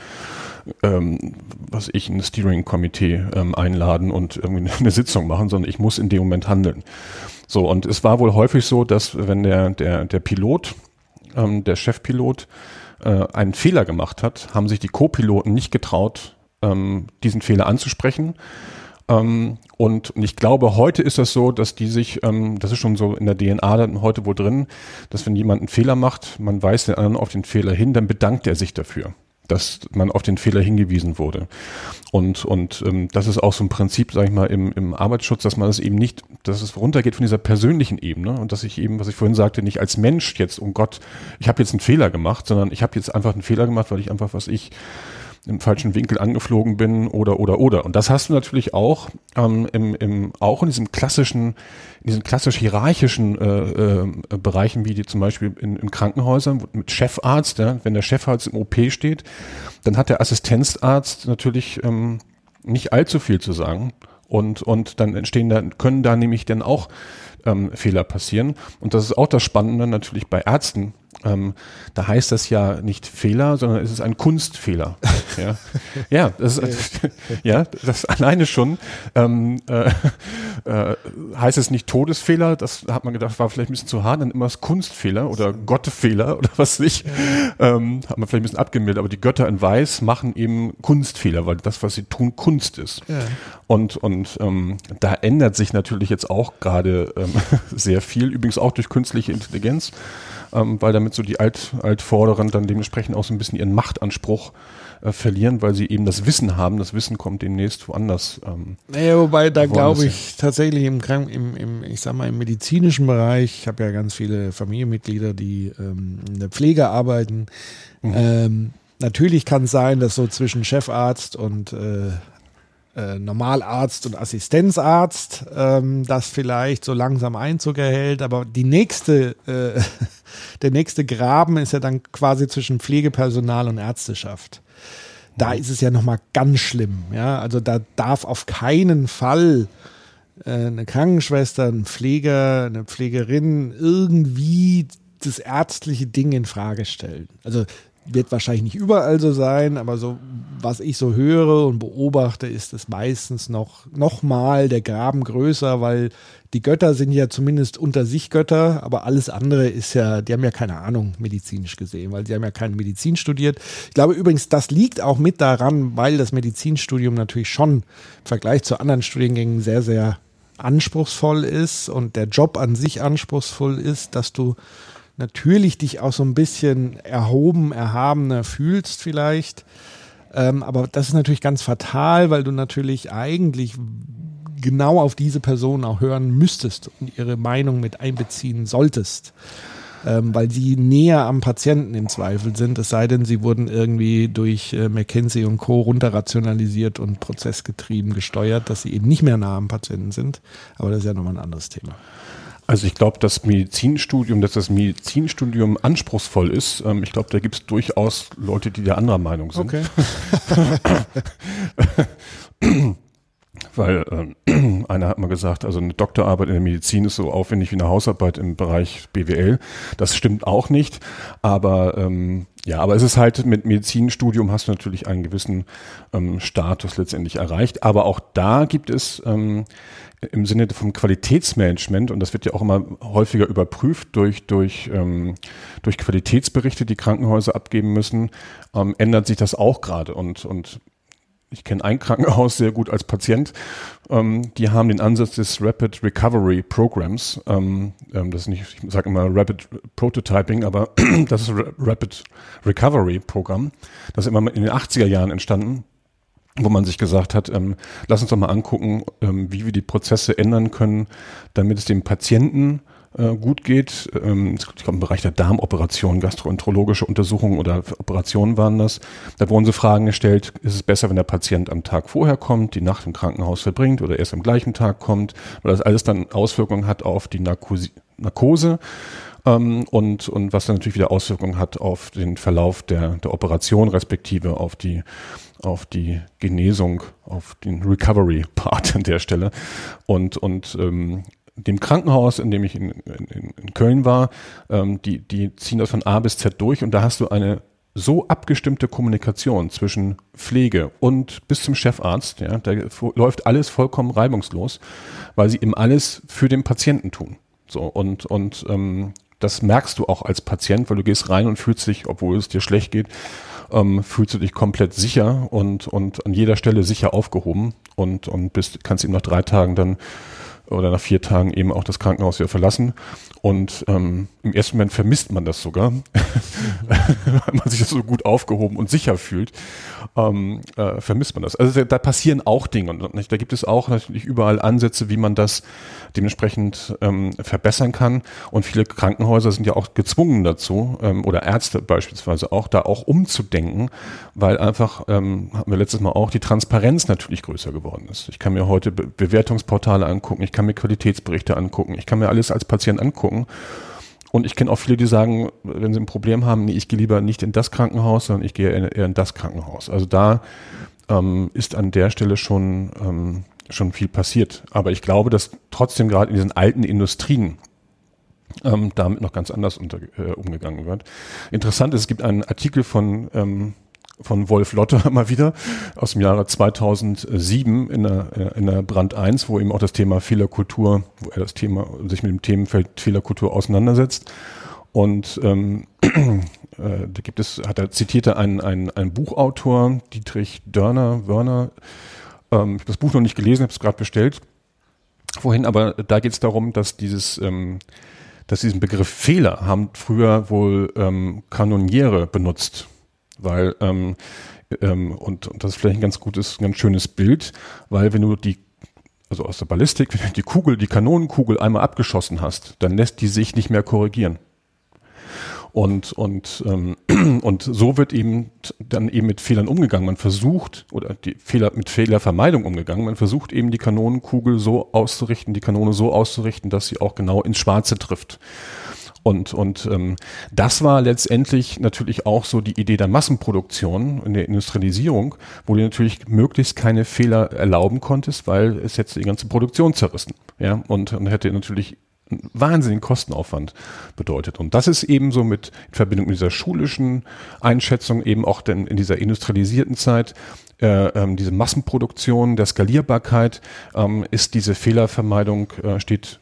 ähm, was ich, ein Steering-Komitee ähm, einladen und irgendwie eine Sitzung machen, sondern ich muss in dem Moment handeln. So, und es war wohl häufig so, dass wenn der, der, der Pilot, ähm, der Chefpilot, äh, einen Fehler gemacht hat, haben sich die Co-Piloten nicht getraut, ähm, diesen Fehler anzusprechen. Ähm, und, und ich glaube, heute ist das so, dass die sich, ähm, das ist schon so in der DNA dann heute wohl drin, dass wenn jemand einen Fehler macht, man weist den anderen auf den Fehler hin, dann bedankt er sich dafür dass man auf den Fehler hingewiesen wurde. Und, und ähm, das ist auch so ein Prinzip, sage ich mal, im, im Arbeitsschutz, dass man es eben nicht, dass es runtergeht von dieser persönlichen Ebene und dass ich eben, was ich vorhin sagte, nicht als Mensch jetzt, um Gott, ich habe jetzt einen Fehler gemacht, sondern ich habe jetzt einfach einen Fehler gemacht, weil ich einfach, was ich im falschen Winkel angeflogen bin oder oder oder. Und das hast du natürlich auch ähm, im, im auch in diesem klassischen, in diesen klassisch hierarchischen äh, äh, Bereichen, wie die zum Beispiel in, in Krankenhäusern mit Chefarzt, ja, wenn der Chefarzt im OP steht, dann hat der Assistenzarzt natürlich ähm, nicht allzu viel zu sagen. Und, und dann entstehen da, können da nämlich dann auch ähm, Fehler passieren. Und das ist auch das Spannende natürlich bei Ärzten, ähm, da heißt das ja nicht Fehler, sondern es ist ein Kunstfehler. ja, ja, das, ja, das alleine schon ähm, äh, äh, heißt es nicht Todesfehler. Das hat man gedacht, war vielleicht ein bisschen zu hart. Dann immer das Kunstfehler oder Gottefehler oder was nicht. Ähm, hat man vielleicht ein bisschen abgemildert. Aber die Götter in Weiß machen eben Kunstfehler, weil das, was sie tun, Kunst ist. Ja. Und und ähm, da ändert sich natürlich jetzt auch gerade ähm, sehr viel. Übrigens auch durch künstliche Intelligenz ähm, weil damit so die Alt, Altvorderen dann dementsprechend auch so ein bisschen ihren Machtanspruch äh, verlieren, weil sie eben das Wissen haben. Das Wissen kommt demnächst woanders. Ähm, naja, wobei da glaube ich tatsächlich im, im, im, ich sag mal, im medizinischen Bereich, ich habe ja ganz viele Familienmitglieder, die ähm, in der Pflege arbeiten. Mhm. Ähm, natürlich kann es sein, dass so zwischen Chefarzt und äh, äh, Normalarzt und Assistenzarzt, ähm, das vielleicht so langsam Einzug erhält. Aber die nächste, äh, der nächste Graben ist ja dann quasi zwischen Pflegepersonal und Ärzteschaft. Da mhm. ist es ja nochmal ganz schlimm. Ja? Also da darf auf keinen Fall äh, eine Krankenschwester, ein Pfleger, eine Pflegerin irgendwie das ärztliche Ding in Frage stellen. Also wird wahrscheinlich nicht überall so sein, aber so, was ich so höre und beobachte, ist es meistens noch, noch mal der Graben größer, weil die Götter sind ja zumindest unter sich Götter, aber alles andere ist ja, die haben ja keine Ahnung medizinisch gesehen, weil sie haben ja keine Medizin studiert. Ich glaube übrigens, das liegt auch mit daran, weil das Medizinstudium natürlich schon im Vergleich zu anderen Studiengängen sehr, sehr anspruchsvoll ist und der Job an sich anspruchsvoll ist, dass du natürlich dich auch so ein bisschen erhoben, erhabener fühlst vielleicht. Ähm, aber das ist natürlich ganz fatal, weil du natürlich eigentlich genau auf diese Person auch hören müsstest und ihre Meinung mit einbeziehen solltest. Ähm, weil sie näher am Patienten im Zweifel sind, es sei denn, sie wurden irgendwie durch äh, McKinsey und Co. runterrationalisiert und prozessgetrieben gesteuert, dass sie eben nicht mehr nah am Patienten sind. Aber das ist ja nochmal ein anderes Thema. Also ich glaube, das Medizinstudium, dass das Medizinstudium anspruchsvoll ist, ähm, ich glaube, da gibt es durchaus Leute, die der anderer Meinung sind. Okay. Weil äh, einer hat mal gesagt, also eine Doktorarbeit in der Medizin ist so aufwendig wie eine Hausarbeit im Bereich BWL. Das stimmt auch nicht. Aber ähm, ja, aber es ist halt mit Medizinstudium hast du natürlich einen gewissen ähm, Status letztendlich erreicht. Aber auch da gibt es ähm, im Sinne vom Qualitätsmanagement, und das wird ja auch immer häufiger überprüft durch, durch, ähm, durch Qualitätsberichte, die Krankenhäuser abgeben müssen, ähm, ändert sich das auch gerade. Und, und ich kenne ein Krankenhaus sehr gut als Patient. Ähm, die haben den Ansatz des Rapid Recovery Programs. Ähm, ähm, das ist nicht, ich sage immer Rapid Prototyping, aber das ist Rapid Recovery Programm. Das ist immer in den 80er Jahren entstanden wo man sich gesagt hat, ähm, lass uns doch mal angucken, ähm, wie wir die Prozesse ändern können, damit es dem Patienten äh, gut geht. Ähm, ich glaube, im Bereich der Darmoperation, gastroenterologische Untersuchungen oder Operationen waren das. Da wurden so Fragen gestellt, ist es besser, wenn der Patient am Tag vorher kommt, die Nacht im Krankenhaus verbringt oder erst am gleichen Tag kommt, weil das alles dann Auswirkungen hat auf die Narkose, Narkose ähm, und, und was dann natürlich wieder Auswirkungen hat auf den Verlauf der, der Operation, respektive auf die auf die Genesung, auf den Recovery-Part an der Stelle. Und, und ähm, dem Krankenhaus, in dem ich in, in, in Köln war, ähm, die, die ziehen das von A bis Z durch und da hast du eine so abgestimmte Kommunikation zwischen Pflege und bis zum Chefarzt, ja, da läuft alles vollkommen reibungslos, weil sie eben alles für den Patienten tun. So und und ähm, das merkst du auch als Patient, weil du gehst rein und fühlst dich, obwohl es dir schlecht geht, ähm, fühlst du dich komplett sicher und und an jeder Stelle sicher aufgehoben und und bist kannst eben nach drei Tagen dann oder nach vier Tagen eben auch das Krankenhaus wieder verlassen. Und ähm, im ersten Moment vermisst man das sogar, weil man sich das so gut aufgehoben und sicher fühlt, ähm, äh, vermisst man das. Also da, passieren auch Dinge nicht? da gibt es auch natürlich überall Ansätze, wie man das dementsprechend ähm, verbessern kann. Und viele Krankenhäuser sind ja auch gezwungen dazu, ähm, oder Ärzte beispielsweise auch, da auch umzudenken, weil einfach, ähm, hatten wir letztes Mal auch, die Transparenz natürlich größer geworden ist. Ich kann mir heute Be Bewertungsportale angucken, ich kann mir Qualitätsberichte angucken, ich kann mir alles als Patient angucken. Und ich kenne auch viele, die sagen, wenn sie ein Problem haben, nee, ich gehe lieber nicht in das Krankenhaus, sondern ich gehe eher in das Krankenhaus. Also da ähm, ist an der Stelle schon, ähm, schon viel passiert. Aber ich glaube, dass trotzdem gerade in diesen alten Industrien ähm, damit noch ganz anders unter, äh, umgegangen wird. Interessant ist, es gibt einen Artikel von ähm, von Wolf Lotte mal wieder aus dem Jahre 2007 in der, äh, in der Brand 1, wo eben auch das Thema Fehlerkultur, wo er das Thema, sich mit dem Themenfeld Fehlerkultur auseinandersetzt. Und ähm, äh, da gibt es, hat er zitierte einen, einen, einen Buchautor, Dietrich Dörner, Wörner, ähm, ich habe das Buch noch nicht gelesen, habe es gerade bestellt. Vorhin, aber da geht es darum, dass dieses ähm, dass diesen Begriff Fehler haben früher wohl ähm, Kanoniere benutzt weil ähm, ähm, und, und das ist vielleicht ein ganz gutes, ein ganz schönes Bild, weil wenn du die also aus der Ballistik, wenn du die Kugel, die Kanonenkugel einmal abgeschossen hast, dann lässt die sich nicht mehr korrigieren. Und, und, ähm, und so wird eben dann eben mit Fehlern umgegangen. Man versucht, oder die Fehler, mit Fehlervermeidung umgegangen, man versucht eben die Kanonenkugel so auszurichten, die Kanone so auszurichten, dass sie auch genau ins Schwarze trifft. Und, und ähm, das war letztendlich natürlich auch so die Idee der Massenproduktion in der Industrialisierung, wo du natürlich möglichst keine Fehler erlauben konntest, weil es hätte die ganze Produktion zerrissen. Ja, und, und hätte natürlich einen wahnsinnigen Kostenaufwand bedeutet. Und das ist eben so mit in Verbindung mit dieser schulischen Einschätzung eben auch denn in dieser industrialisierten Zeit äh, ähm, diese Massenproduktion der Skalierbarkeit ähm, ist diese Fehlervermeidung äh, steht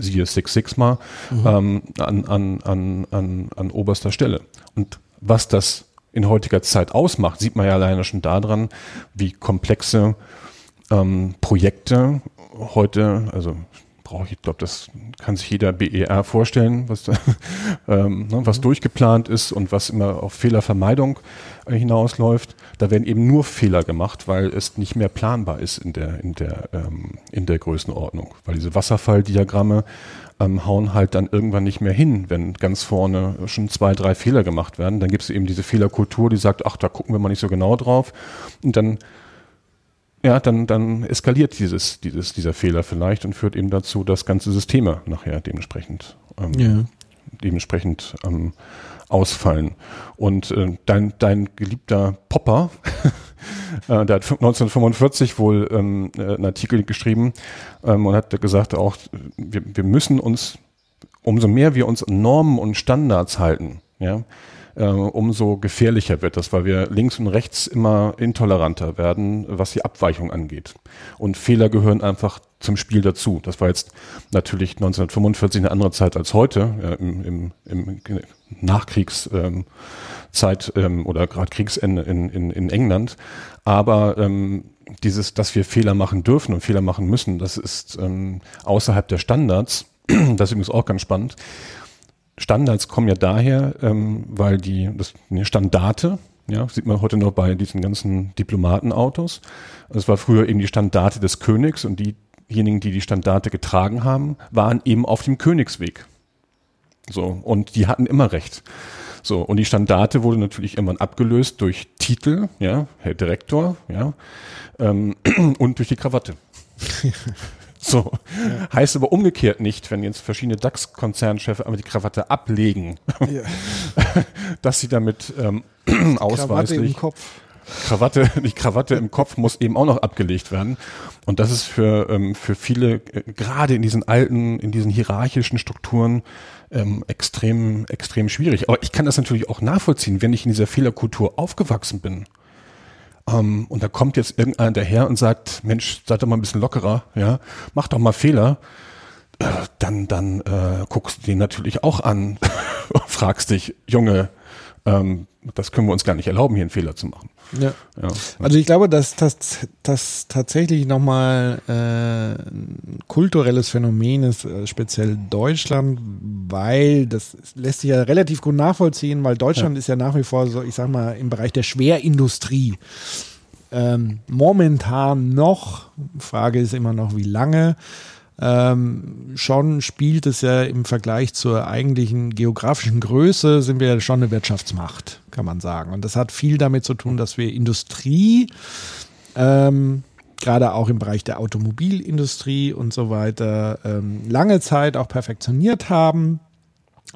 siehe Six Sigma, mhm. ähm, an, an, an, an, an oberster Stelle. Und was das in heutiger Zeit ausmacht, sieht man ja alleine schon daran, wie komplexe ähm, Projekte heute, also brauche ich, ich glaube, das kann sich jeder BER vorstellen, was, da, ähm, ne, was mhm. durchgeplant ist und was immer auf Fehlervermeidung äh, hinausläuft. Da werden eben nur Fehler gemacht, weil es nicht mehr planbar ist in der, in der, ähm, in der Größenordnung. Weil diese Wasserfalldiagramme ähm, hauen halt dann irgendwann nicht mehr hin, wenn ganz vorne schon zwei, drei Fehler gemacht werden. Dann gibt es eben diese Fehlerkultur, die sagt, ach, da gucken wir mal nicht so genau drauf. Und dann ja, dann, dann eskaliert dieses, dieses, dieser Fehler vielleicht und führt eben dazu, dass ganze Systeme nachher dementsprechend, ähm, ja. dementsprechend ähm, ausfallen. Und äh, dein, dein geliebter Popper, äh, der hat 1945 wohl ähm, äh, einen Artikel geschrieben ähm, und hat gesagt auch, wir, wir müssen uns, umso mehr wir uns an Normen und Standards halten, ja, äh, umso gefährlicher wird das, weil wir links und rechts immer intoleranter werden, was die Abweichung angeht. Und Fehler gehören einfach zum Spiel dazu. Das war jetzt natürlich 1945 eine andere Zeit als heute, ja, im, im, im Nachkriegszeit ähm, ähm, oder gerade Kriegsende in, in, in England. Aber ähm, dieses, dass wir Fehler machen dürfen und Fehler machen müssen, das ist ähm, außerhalb der Standards. Das ist übrigens auch ganz spannend. Standards kommen ja daher, ähm, weil die, das die Standarte, ja, sieht man heute noch bei diesen ganzen Diplomatenautos. Es war früher eben die Standarte des Königs und diejenigen, die die Standarte getragen haben, waren eben auf dem Königsweg. So, und die hatten immer recht. So, und die Standarte wurde natürlich irgendwann abgelöst durch Titel, ja, Herr Direktor, ja, ähm, und durch die Krawatte. So. Ja. Heißt aber umgekehrt nicht, wenn jetzt verschiedene DAX-Konzernchefs einmal die Krawatte ablegen, ja. dass sie damit ähm, ausweislich Krawatte, die Krawatte im Kopf muss eben auch noch abgelegt werden. Und das ist für, ähm, für viele, äh, gerade in diesen alten, in diesen hierarchischen Strukturen, ähm, extrem, extrem schwierig. Aber ich kann das natürlich auch nachvollziehen, wenn ich in dieser Fehlerkultur aufgewachsen bin. Ähm, und da kommt jetzt irgendeiner daher und sagt, Mensch, seid doch mal ein bisschen lockerer, ja, mach doch mal Fehler. Äh, dann, dann äh, guckst du den natürlich auch an, fragst dich, Junge, ähm, das können wir uns gar nicht erlauben, hier einen Fehler zu machen. Ja. ja. Also ich glaube, dass das tatsächlich nochmal äh, ein kulturelles Phänomen ist, äh, speziell Deutschland, weil das lässt sich ja relativ gut nachvollziehen, weil Deutschland ja. ist ja nach wie vor so, ich sag mal, im Bereich der Schwerindustrie. Ähm, momentan noch, Frage ist immer noch, wie lange, ähm, schon spielt es ja im Vergleich zur eigentlichen geografischen Größe, sind wir ja schon eine Wirtschaftsmacht, kann man sagen. Und das hat viel damit zu tun, dass wir Industrie, ähm, gerade auch im Bereich der Automobilindustrie und so weiter, ähm, lange Zeit auch perfektioniert haben.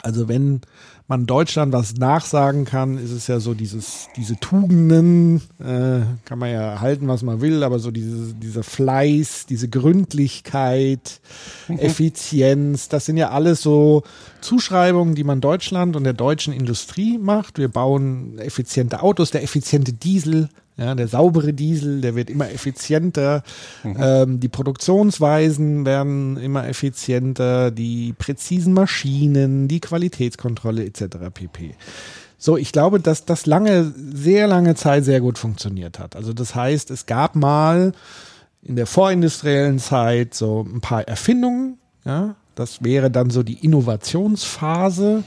Also wenn man Deutschland was nachsagen kann, ist es ja so dieses, diese Tugenden, äh, kann man ja halten, was man will, aber so diese, dieser Fleiß, diese Gründlichkeit, mhm. Effizienz, das sind ja alles so Zuschreibungen, die man Deutschland und der deutschen Industrie macht. Wir bauen effiziente Autos, der effiziente Diesel, ja, der saubere Diesel, der wird immer effizienter. Mhm. Ähm, die Produktionsweisen werden immer effizienter, die präzisen Maschinen, die Qualitätskontrolle etc. pp. So, ich glaube, dass das lange, sehr lange Zeit sehr gut funktioniert hat. Also das heißt, es gab mal in der vorindustriellen Zeit so ein paar Erfindungen. Ja, das wäre dann so die Innovationsphase.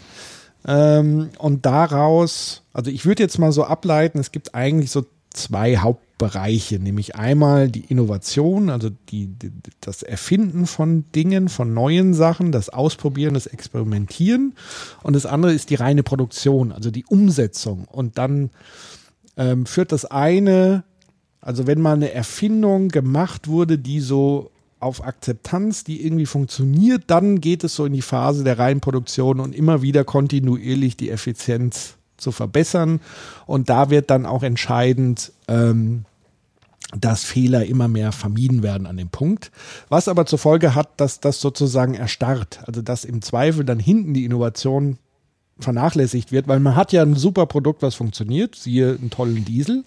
Ähm, und daraus, also ich würde jetzt mal so ableiten, es gibt eigentlich so zwei Hauptbereiche, nämlich einmal die Innovation, also die, die, das Erfinden von Dingen, von neuen Sachen, das Ausprobieren, das Experimentieren. Und das andere ist die reine Produktion, also die Umsetzung. Und dann ähm, führt das eine, also wenn mal eine Erfindung gemacht wurde, die so auf Akzeptanz, die irgendwie funktioniert, dann geht es so in die Phase der Reihenproduktion und immer wieder kontinuierlich die Effizienz zu verbessern. Und da wird dann auch entscheidend, ähm, dass Fehler immer mehr vermieden werden an dem Punkt. Was aber zur Folge hat, dass das sozusagen erstarrt. Also dass im Zweifel dann hinten die Innovation vernachlässigt wird, weil man hat ja ein super Produkt, was funktioniert, siehe einen tollen Diesel,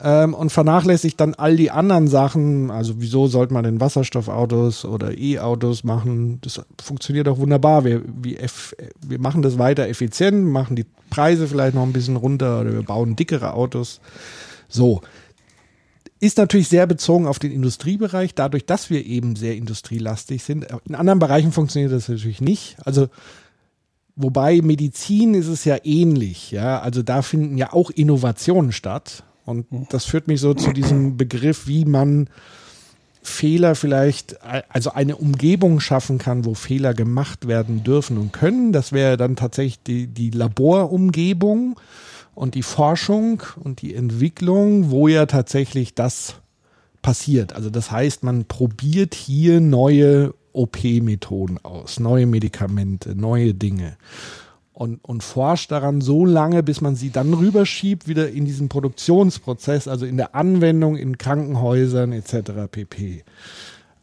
ähm, und vernachlässigt dann all die anderen Sachen. Also wieso sollte man denn Wasserstoffautos oder E-Autos machen? Das funktioniert doch wunderbar. Wir, wir, wir machen das weiter effizient, machen die Preise vielleicht noch ein bisschen runter oder wir bauen dickere Autos. So. Ist natürlich sehr bezogen auf den Industriebereich, dadurch, dass wir eben sehr industrielastig sind. In anderen Bereichen funktioniert das natürlich nicht. Also Wobei Medizin ist es ja ähnlich, ja. Also da finden ja auch Innovationen statt. Und das führt mich so zu diesem Begriff, wie man Fehler vielleicht, also eine Umgebung schaffen kann, wo Fehler gemacht werden dürfen und können. Das wäre dann tatsächlich die, die Laborumgebung und die Forschung und die Entwicklung, wo ja tatsächlich das passiert. Also das heißt, man probiert hier neue OP-Methoden aus, neue Medikamente, neue Dinge und, und forscht daran so lange, bis man sie dann rüberschiebt, wieder in diesen Produktionsprozess, also in der Anwendung in Krankenhäusern etc. pp.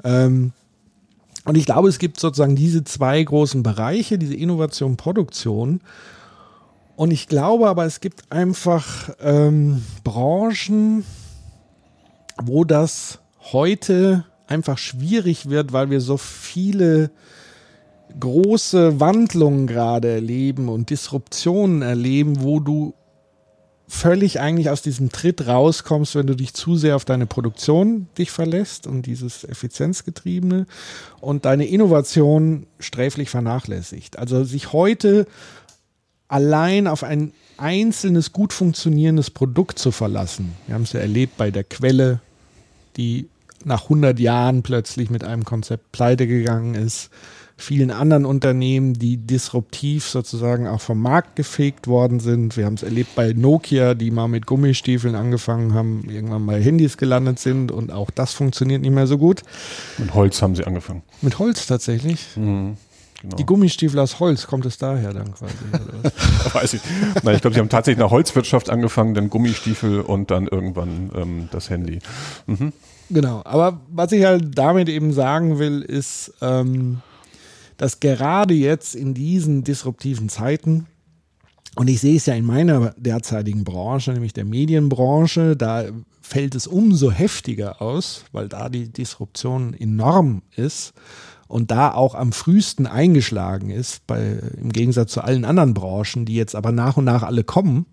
Ähm, und ich glaube, es gibt sozusagen diese zwei großen Bereiche, diese Innovation, Produktion. Und ich glaube aber, es gibt einfach ähm, Branchen, wo das heute einfach schwierig wird, weil wir so viele große Wandlungen gerade erleben und Disruptionen erleben, wo du völlig eigentlich aus diesem Tritt rauskommst, wenn du dich zu sehr auf deine Produktion dich verlässt und dieses Effizienzgetriebene und deine Innovation sträflich vernachlässigt. Also sich heute allein auf ein einzelnes gut funktionierendes Produkt zu verlassen. Wir haben es ja erlebt bei der Quelle, die nach 100 Jahren plötzlich mit einem Konzept pleite gegangen ist vielen anderen Unternehmen, die disruptiv sozusagen auch vom Markt gefegt worden sind. Wir haben es erlebt bei Nokia, die mal mit Gummistiefeln angefangen haben, irgendwann mal Handys gelandet sind und auch das funktioniert nicht mehr so gut. Mit Holz haben sie angefangen. Mit Holz tatsächlich? Mhm. genau. Die Gummistiefel aus Holz, kommt es daher dann quasi? Weiß ich. Nein, ich glaube, sie haben tatsächlich nach Holzwirtschaft angefangen, dann Gummistiefel und dann irgendwann ähm, das Handy. Mhm. Genau, aber was ich halt damit eben sagen will, ist, ähm, dass gerade jetzt in diesen disruptiven Zeiten, und ich sehe es ja in meiner derzeitigen Branche, nämlich der Medienbranche, da fällt es umso heftiger aus, weil da die Disruption enorm ist und da auch am frühesten eingeschlagen ist, bei, im Gegensatz zu allen anderen Branchen, die jetzt aber nach und nach alle kommen.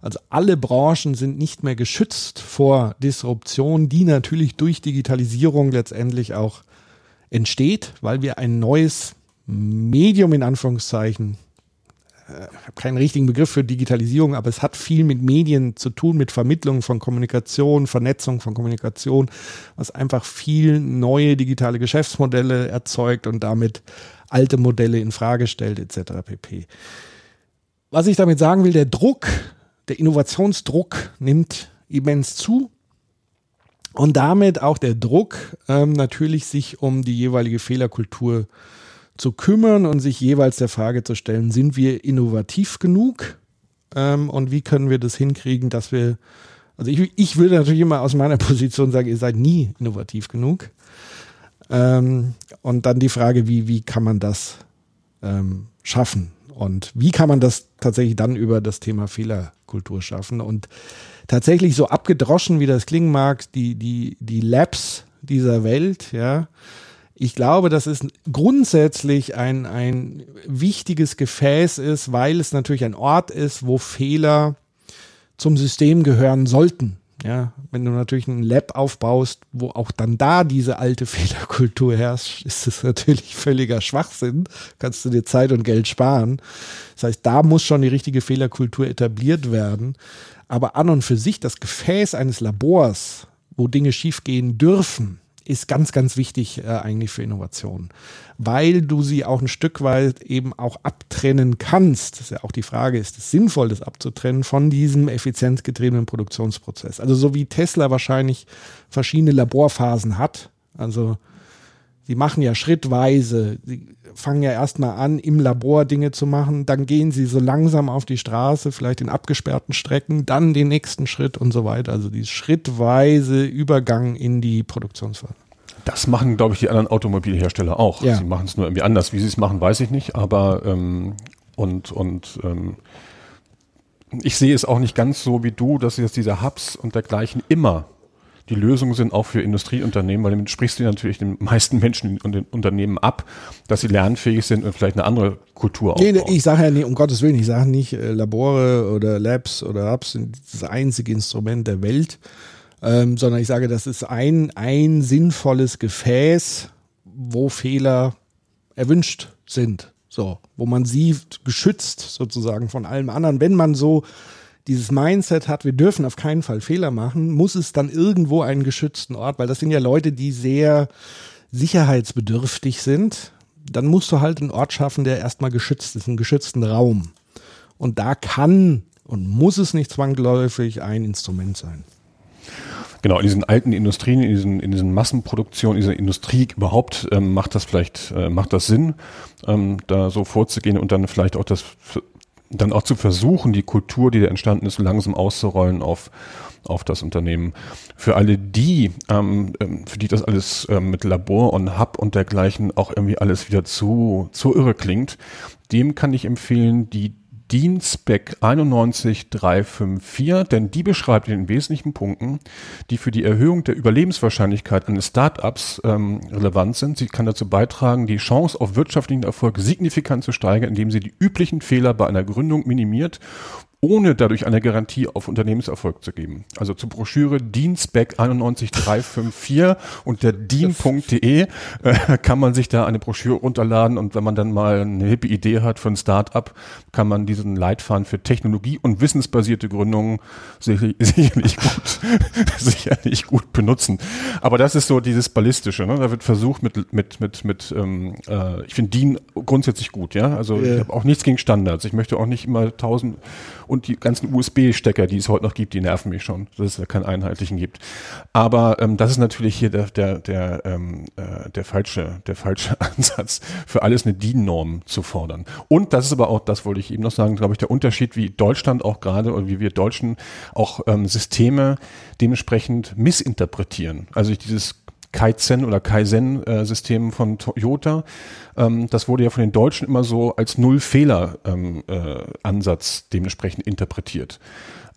Also alle Branchen sind nicht mehr geschützt vor Disruption, die natürlich durch Digitalisierung letztendlich auch entsteht, weil wir ein neues Medium in Anführungszeichen äh, ich habe keinen richtigen Begriff für Digitalisierung, aber es hat viel mit Medien zu tun, mit Vermittlung von Kommunikation, Vernetzung von Kommunikation, was einfach viel neue digitale Geschäftsmodelle erzeugt und damit alte Modelle in Frage stellt, etc. pp. Was ich damit sagen will, der Druck, der Innovationsdruck nimmt immens zu. Und damit auch der Druck, ähm, natürlich sich um die jeweilige Fehlerkultur zu zu kümmern und sich jeweils der Frage zu stellen, sind wir innovativ genug ähm, und wie können wir das hinkriegen, dass wir, also ich, ich würde natürlich immer aus meiner Position sagen, ihr seid nie innovativ genug. Ähm, und dann die Frage, wie, wie kann man das ähm, schaffen? Und wie kann man das tatsächlich dann über das Thema Fehlerkultur schaffen? Und tatsächlich so abgedroschen, wie das klingen mag, die, die, die Labs dieser Welt, ja, ich glaube, dass es grundsätzlich ein, ein wichtiges Gefäß ist, weil es natürlich ein Ort ist, wo Fehler zum System gehören sollten. Ja, wenn du natürlich ein Lab aufbaust, wo auch dann da diese alte Fehlerkultur herrscht, ist es natürlich völliger Schwachsinn. Kannst du dir Zeit und Geld sparen. Das heißt, da muss schon die richtige Fehlerkultur etabliert werden. Aber an und für sich das Gefäß eines Labors, wo Dinge schiefgehen dürfen, ist ganz, ganz wichtig äh, eigentlich für Innovation, weil du sie auch ein Stück weit eben auch abtrennen kannst. Das ist ja auch die Frage, ist es sinnvoll, das abzutrennen von diesem effizienzgetriebenen Produktionsprozess? Also so wie Tesla wahrscheinlich verschiedene Laborphasen hat, also Sie machen ja schrittweise, sie fangen ja erstmal an, im Labor Dinge zu machen, dann gehen sie so langsam auf die Straße, vielleicht in abgesperrten Strecken, dann den nächsten Schritt und so weiter. Also die schrittweise Übergang in die Produktionsphase. Das machen, glaube ich, die anderen Automobilhersteller auch. Ja. Sie machen es nur irgendwie anders. Wie sie es machen, weiß ich nicht, aber ähm, und, und ähm, ich sehe es auch nicht ganz so wie du, dass jetzt diese Hubs und dergleichen immer die Lösungen sind auch für Industrieunternehmen, weil damit sprichst du natürlich den meisten Menschen und den Unternehmen ab, dass sie lernfähig sind und vielleicht eine andere Kultur nee, aufbauen. ich sage ja nicht, um Gottes Willen, ich sage nicht, äh, Labore oder Labs oder Hubs sind das einzige Instrument der Welt, ähm, sondern ich sage, das ist ein, ein sinnvolles Gefäß, wo Fehler erwünscht sind. So, wo man sie geschützt sozusagen von allem anderen. Wenn man so dieses Mindset hat, wir dürfen auf keinen Fall Fehler machen, muss es dann irgendwo einen geschützten Ort, weil das sind ja Leute, die sehr sicherheitsbedürftig sind. Dann musst du halt einen Ort schaffen, der erstmal geschützt ist, einen geschützten Raum. Und da kann und muss es nicht zwangsläufig ein Instrument sein. Genau, in diesen alten Industrien, in diesen, in diesen Massenproduktionen, in dieser Industrie überhaupt ähm, macht das vielleicht, äh, macht das Sinn, ähm, da so vorzugehen und dann vielleicht auch das dann auch zu versuchen, die Kultur, die da entstanden ist, langsam auszurollen auf, auf das Unternehmen. Für alle die, ähm, ähm, für die das alles ähm, mit Labor und Hub und dergleichen auch irgendwie alles wieder zu, zu irre klingt, dem kann ich empfehlen, die DIN Spec 91354, denn die beschreibt in wesentlichen Punkten, die für die Erhöhung der Überlebenswahrscheinlichkeit eines Startups ähm, relevant sind. Sie kann dazu beitragen, die Chance auf wirtschaftlichen Erfolg signifikant zu steigern, indem sie die üblichen Fehler bei einer Gründung minimiert ohne dadurch eine Garantie auf Unternehmenserfolg zu geben. Also zur Broschüre DIN-Spec 91354 unter dien.de äh, kann man sich da eine Broschüre runterladen und wenn man dann mal eine hippe Idee hat für ein Start-up, kann man diesen Leitfaden für Technologie und wissensbasierte Gründungen sicherlich, sicherlich, gut, sicherlich gut benutzen. Aber das ist so dieses Ballistische. Ne? Da wird versucht mit, mit, mit, mit ähm, äh, ich finde DIN grundsätzlich gut. ja. Also yeah. ich habe auch nichts gegen Standards. Ich möchte auch nicht immer tausend Und die ganzen USB-Stecker, die es heute noch gibt, die nerven mich schon, dass es da keinen einheitlichen gibt. Aber ähm, das ist natürlich hier der, der, der, ähm, äh, der, falsche, der falsche Ansatz, für alles eine DIN-Norm zu fordern. Und das ist aber auch, das wollte ich eben noch sagen, glaube ich, der Unterschied, wie Deutschland auch gerade oder wie wir Deutschen auch ähm, Systeme dementsprechend missinterpretieren. Also dieses Kaizen oder Kaizen-System von Toyota. Ähm, das wurde ja von den Deutschen immer so als Null-Fehler-Ansatz ähm, äh, dementsprechend interpretiert.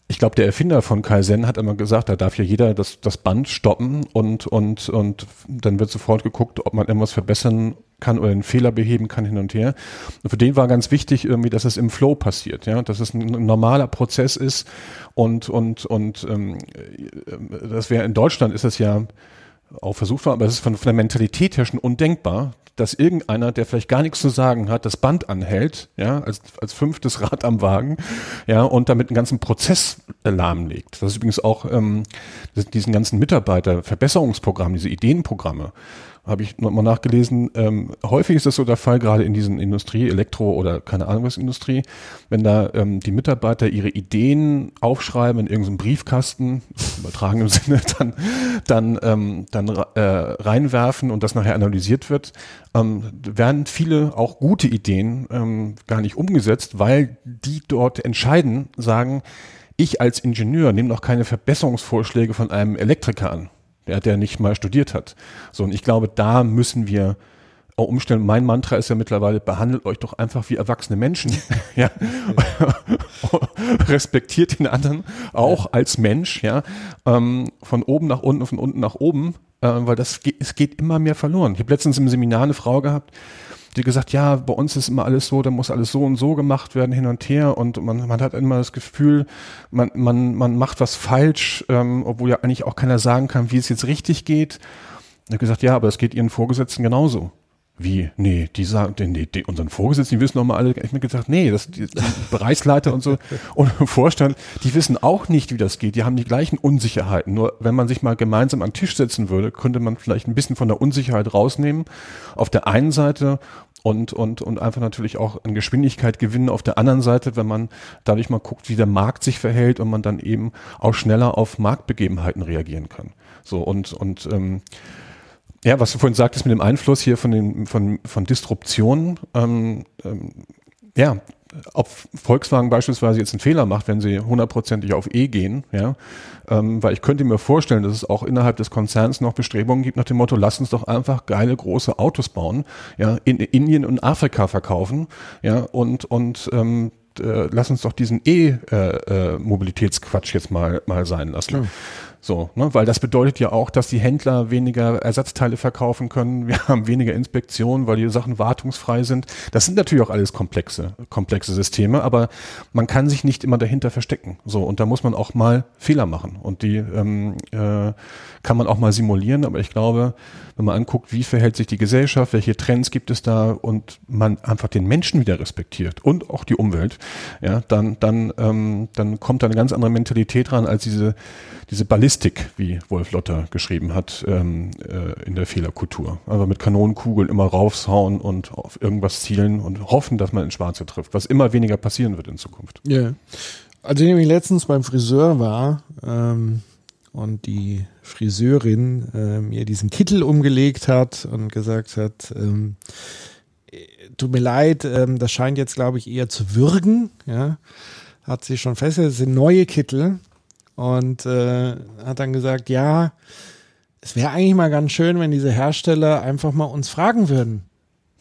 Ich glaube, der Erfinder von Kaizen hat immer gesagt, da darf ja jeder das, das Band stoppen und, und, und dann wird sofort geguckt, ob man irgendwas verbessern kann oder einen Fehler beheben kann hin und her. Und für den war ganz wichtig irgendwie, dass es im Flow passiert, ja, dass es ein normaler Prozess ist und, und, und ähm, äh, das wäre in Deutschland ist es ja auch versucht worden, aber es ist von, von der Mentalität her schon undenkbar, dass irgendeiner, der vielleicht gar nichts zu sagen hat, das Band anhält, ja, als, als fünftes Rad am Wagen, ja, und damit einen ganzen Prozess lahmlegt. Das ist übrigens auch ähm, diesen ganzen Mitarbeiterverbesserungsprogramm, diese Ideenprogramme habe ich nochmal nachgelesen. Ähm, häufig ist das so der Fall, gerade in diesen Industrie, Elektro oder keine Ahnung was Industrie, wenn da ähm, die Mitarbeiter ihre Ideen aufschreiben in irgendeinem Briefkasten, übertragen im Sinne, dann, dann, ähm, dann äh, reinwerfen und das nachher analysiert wird, ähm, werden viele auch gute Ideen ähm, gar nicht umgesetzt, weil die dort entscheiden, sagen, ich als Ingenieur nehme noch keine Verbesserungsvorschläge von einem Elektriker an der, der nicht mal studiert hat. So, und ich glaube, da müssen wir auch umstellen. Mein Mantra ist ja mittlerweile, behandelt euch doch einfach wie erwachsene Menschen. ja. Respektiert den anderen auch ja. als Mensch, ja. Ähm, von oben nach unten, von unten nach oben, äh, weil das geht, es geht immer mehr verloren. Ich habe letztens im Seminar eine Frau gehabt, die gesagt, ja, bei uns ist immer alles so, da muss alles so und so gemacht werden, hin und her und man, man hat immer das Gefühl, man, man, man macht was falsch, ähm, obwohl ja eigentlich auch keiner sagen kann, wie es jetzt richtig geht. Und er hat gesagt, ja, aber es geht ihren Vorgesetzten genauso. Wie? Nee, die sagen, nee, die, unseren Vorgesetzten, die wissen doch mal alle, ich mir gesagt, nee, das, die, die Bereichsleiter und so und Vorstand, die wissen auch nicht, wie das geht. Die haben die gleichen Unsicherheiten. Nur wenn man sich mal gemeinsam an den Tisch setzen würde, könnte man vielleicht ein bisschen von der Unsicherheit rausnehmen. Auf der einen Seite und, und, und einfach natürlich auch an Geschwindigkeit gewinnen auf der anderen Seite, wenn man dadurch mal guckt, wie der Markt sich verhält und man dann eben auch schneller auf Marktbegebenheiten reagieren kann. So und, und ähm, ja, was du vorhin sagtest mit dem Einfluss hier von, den, von, von Disruption, ähm, ähm, ja, ob Volkswagen beispielsweise jetzt einen Fehler macht, wenn sie hundertprozentig auf E gehen, ja, ähm, weil ich könnte mir vorstellen, dass es auch innerhalb des Konzerns noch Bestrebungen gibt nach dem Motto, lass uns doch einfach geile große Autos bauen, ja, in Indien und Afrika verkaufen, ja, und und ähm, äh, lass uns doch diesen E-Mobilitätsquatsch äh, äh, jetzt mal mal sein lassen. Klar. So, ne? weil das bedeutet ja auch, dass die Händler weniger Ersatzteile verkaufen können. Wir haben weniger Inspektionen, weil die Sachen wartungsfrei sind. Das sind natürlich auch alles komplexe, komplexe Systeme, aber man kann sich nicht immer dahinter verstecken. So, und da muss man auch mal Fehler machen. Und die ähm, äh, kann man auch mal simulieren, aber ich glaube, wenn man anguckt, wie verhält sich die Gesellschaft, welche Trends gibt es da und man einfach den Menschen wieder respektiert und auch die Umwelt, ja, dann, dann, ähm, dann kommt da eine ganz andere Mentalität ran als diese diese Ballistik, wie Wolf Lotter geschrieben hat, ähm, äh, in der Fehlerkultur. Also mit Kanonenkugeln immer raufshauen und auf irgendwas zielen und hoffen, dass man ins Schwarze trifft, was immer weniger passieren wird in Zukunft. Ja. Yeah. Als ich nämlich letztens beim Friseur war ähm, und die Friseurin äh, mir diesen Kittel umgelegt hat und gesagt hat, ähm, tut mir leid, ähm, das scheint jetzt, glaube ich, eher zu würgen, ja, hat sie schon festgestellt, das sind neue Kittel und äh, hat dann gesagt, ja, es wäre eigentlich mal ganz schön, wenn diese Hersteller einfach mal uns fragen würden.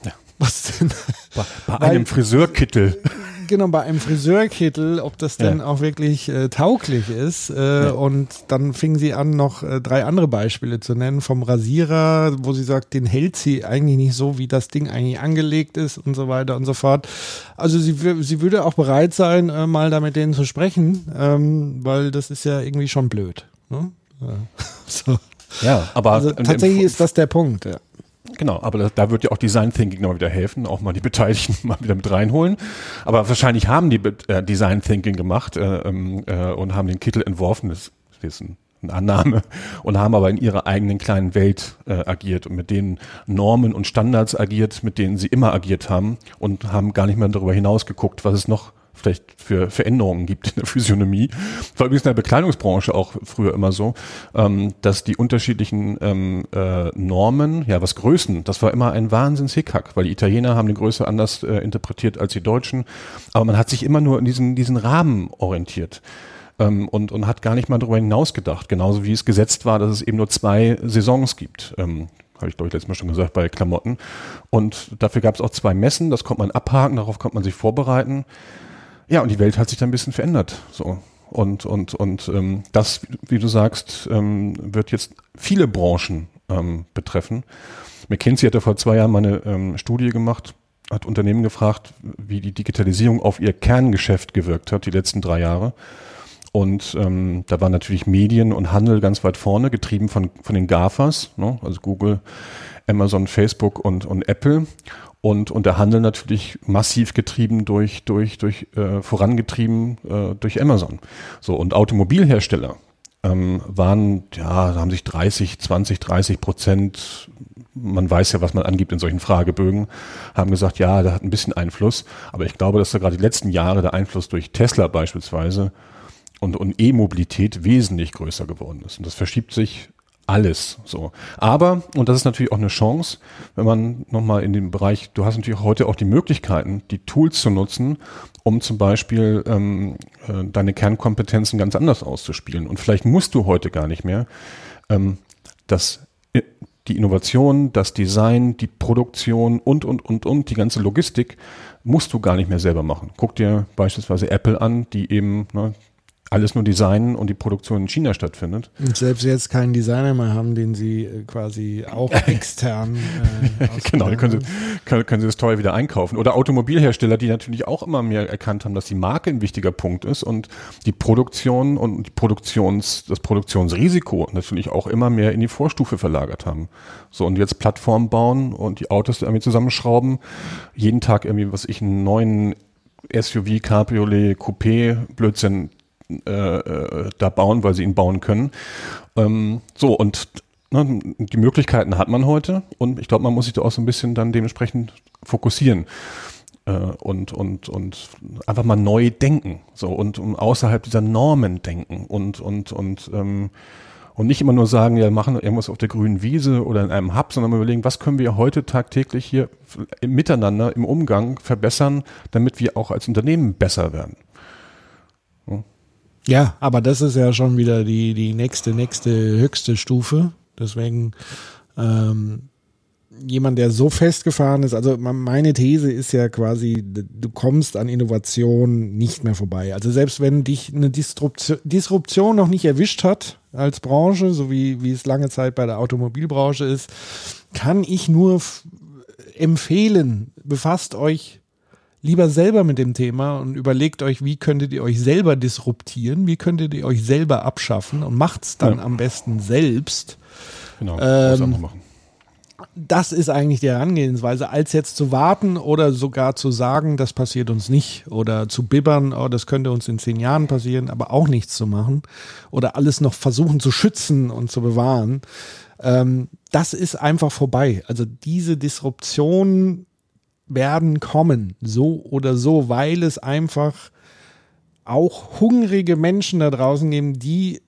Ja. Was denn? Bei, bei Weil, einem Friseurkittel genau bei einem Friseurkittel, ob das denn ja. auch wirklich äh, tauglich ist. Äh, ja. Und dann fing sie an, noch äh, drei andere Beispiele zu nennen. Vom Rasierer, wo sie sagt, den hält sie eigentlich nicht so, wie das Ding eigentlich angelegt ist und so weiter und so fort. Also sie, sie würde auch bereit sein, äh, mal da mit denen zu sprechen, ähm, weil das ist ja irgendwie schon blöd. Ne? Ja. so. Ja, aber also, tatsächlich ist das der Punkt. Ja. Genau, aber da, da wird ja auch Design Thinking noch wieder helfen, auch mal die Beteiligten mal wieder mit reinholen. Aber wahrscheinlich haben die äh, Design Thinking gemacht äh, ähm, äh, und haben den Kittel entworfen, das ist ein, eine Annahme, und haben aber in ihrer eigenen kleinen Welt äh, agiert und mit den Normen und Standards agiert, mit denen sie immer agiert haben und haben gar nicht mehr darüber hinaus geguckt, was es noch vielleicht für Veränderungen gibt in der Physiognomie. War übrigens in der Bekleidungsbranche auch früher immer so, ähm, dass die unterschiedlichen ähm, äh, Normen, ja was Größen, das war immer ein Wahnsinns-Hickhack, weil die Italiener haben die Größe anders äh, interpretiert als die Deutschen, aber man hat sich immer nur in diesen, diesen Rahmen orientiert ähm, und, und hat gar nicht mal darüber hinaus gedacht. Genauso wie es gesetzt war, dass es eben nur zwei Saisons gibt. Ähm, habe ich glaube ich letztes Mal schon gesagt, bei Klamotten. Und dafür gab es auch zwei Messen, das konnte man abhaken, darauf konnte man sich vorbereiten. Ja, und die Welt hat sich da ein bisschen verändert. So. Und, und, und ähm, das, wie du sagst, ähm, wird jetzt viele Branchen ähm, betreffen. McKinsey hat ja vor zwei Jahren mal eine ähm, Studie gemacht, hat Unternehmen gefragt, wie die Digitalisierung auf ihr Kerngeschäft gewirkt hat, die letzten drei Jahre. Und ähm, da waren natürlich Medien und Handel ganz weit vorne, getrieben von, von den GAFAs, ne? also Google, Amazon, Facebook und, und Apple. Und, und der Handel natürlich massiv getrieben durch, durch, durch äh, vorangetrieben äh, durch Amazon. So, und Automobilhersteller ähm, waren, ja, haben sich 30, 20, 30 Prozent, man weiß ja, was man angibt in solchen Fragebögen, haben gesagt, ja, der hat ein bisschen Einfluss. Aber ich glaube, dass da gerade die letzten Jahre der Einfluss durch Tesla beispielsweise und, und E-Mobilität wesentlich größer geworden ist. Und das verschiebt sich alles so. Aber, und das ist natürlich auch eine Chance, wenn man nochmal in dem Bereich, du hast natürlich heute auch die Möglichkeiten, die Tools zu nutzen, um zum Beispiel ähm, äh, deine Kernkompetenzen ganz anders auszuspielen. Und vielleicht musst du heute gar nicht mehr ähm, das äh, die Innovation, das Design, die Produktion und, und, und, und, die ganze Logistik musst du gar nicht mehr selber machen. Guck dir beispielsweise Apple an, die eben ne, alles nur designen und die Produktion in China stattfindet. Und selbst jetzt keinen Designer mehr haben, den sie äh, quasi auch extern. Äh, genau, die können sie, können, können sie das teuer wieder einkaufen. Oder Automobilhersteller, die natürlich auch immer mehr erkannt haben, dass die Marke ein wichtiger Punkt ist und die Produktion und die Produktions, das Produktionsrisiko natürlich auch immer mehr in die Vorstufe verlagert haben. So, und jetzt Plattformen bauen und die Autos irgendwie zusammenschrauben, jeden Tag irgendwie, was ich, einen neuen SUV, Cabriolet, Coupé, Blödsinn äh, äh, da bauen, weil sie ihn bauen können. Ähm, so, und ne, die Möglichkeiten hat man heute und ich glaube, man muss sich da auch so ein bisschen dann dementsprechend fokussieren. Äh, und, und, und einfach mal neu denken. So und, und außerhalb dieser Normen denken und, und, und ähm, und nicht immer nur sagen, ja, machen irgendwas auf der grünen Wiese oder in einem Hub, sondern mal überlegen, was können wir heute tagtäglich hier Miteinander, im Umgang verbessern, damit wir auch als Unternehmen besser werden. Ja, aber das ist ja schon wieder die, die nächste, nächste höchste Stufe. Deswegen ähm, jemand, der so festgefahren ist, also meine These ist ja quasi, du kommst an Innovation nicht mehr vorbei. Also selbst wenn dich eine Disruption, Disruption noch nicht erwischt hat als Branche, so wie, wie es lange Zeit bei der Automobilbranche ist, kann ich nur empfehlen, befasst euch lieber selber mit dem Thema und überlegt euch, wie könntet ihr euch selber disruptieren, wie könntet ihr euch selber abschaffen und macht's dann ja. am besten selbst. Genau, ähm, machen. Das ist eigentlich die Herangehensweise, als jetzt zu warten oder sogar zu sagen, das passiert uns nicht oder zu bibbern, oh, das könnte uns in zehn Jahren passieren, aber auch nichts zu machen oder alles noch versuchen zu schützen und zu bewahren. Ähm, das ist einfach vorbei. Also diese Disruption werden kommen, so oder so, weil es einfach auch hungrige Menschen da draußen geben, die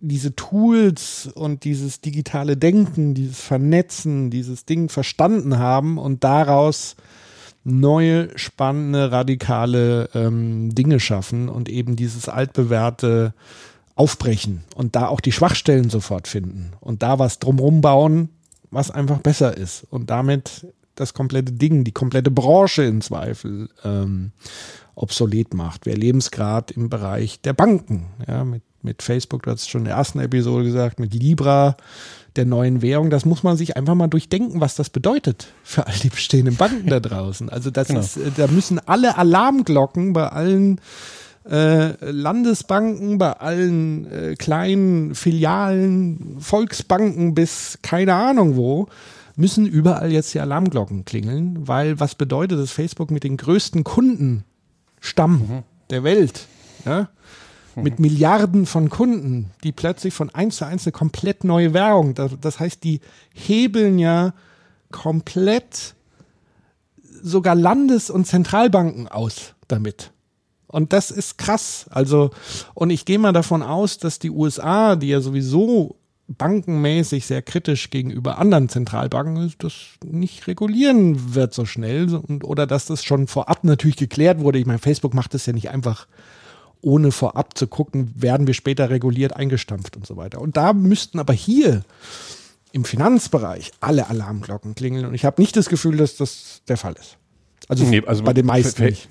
diese Tools und dieses digitale Denken, dieses Vernetzen, dieses Ding verstanden haben und daraus neue, spannende, radikale ähm, Dinge schaffen und eben dieses altbewährte aufbrechen und da auch die Schwachstellen sofort finden und da was drumrum bauen, was einfach besser ist. Und damit das komplette Ding, die komplette Branche in Zweifel ähm, obsolet macht. Wir erleben es gerade im Bereich der Banken, ja, mit, mit Facebook, du hast schon in der ersten Episode gesagt, mit Libra, der neuen Währung, das muss man sich einfach mal durchdenken, was das bedeutet für all die bestehenden Banken da draußen. Also das genau. ist, da müssen alle Alarmglocken bei allen äh, Landesbanken, bei allen äh, kleinen Filialen, Volksbanken bis keine Ahnung wo, müssen überall jetzt die Alarmglocken klingeln, weil was bedeutet das Facebook mit den größten Kundenstamm mhm. der Welt? Ja? Mhm. Mit Milliarden von Kunden, die plötzlich von eins zu eins eine komplett neue Währung, das, das heißt, die hebeln ja komplett sogar Landes- und Zentralbanken aus damit. Und das ist krass. Also, und ich gehe mal davon aus, dass die USA, die ja sowieso bankenmäßig sehr kritisch gegenüber anderen Zentralbanken ist, das nicht regulieren wird so schnell und, oder dass das schon vorab natürlich geklärt wurde. Ich meine, Facebook macht das ja nicht einfach ohne vorab zu gucken, werden wir später reguliert eingestampft und so weiter. Und da müssten aber hier im Finanzbereich alle Alarmglocken klingeln und ich habe nicht das Gefühl, dass das der Fall ist. Also, nee, also bei den meisten nicht.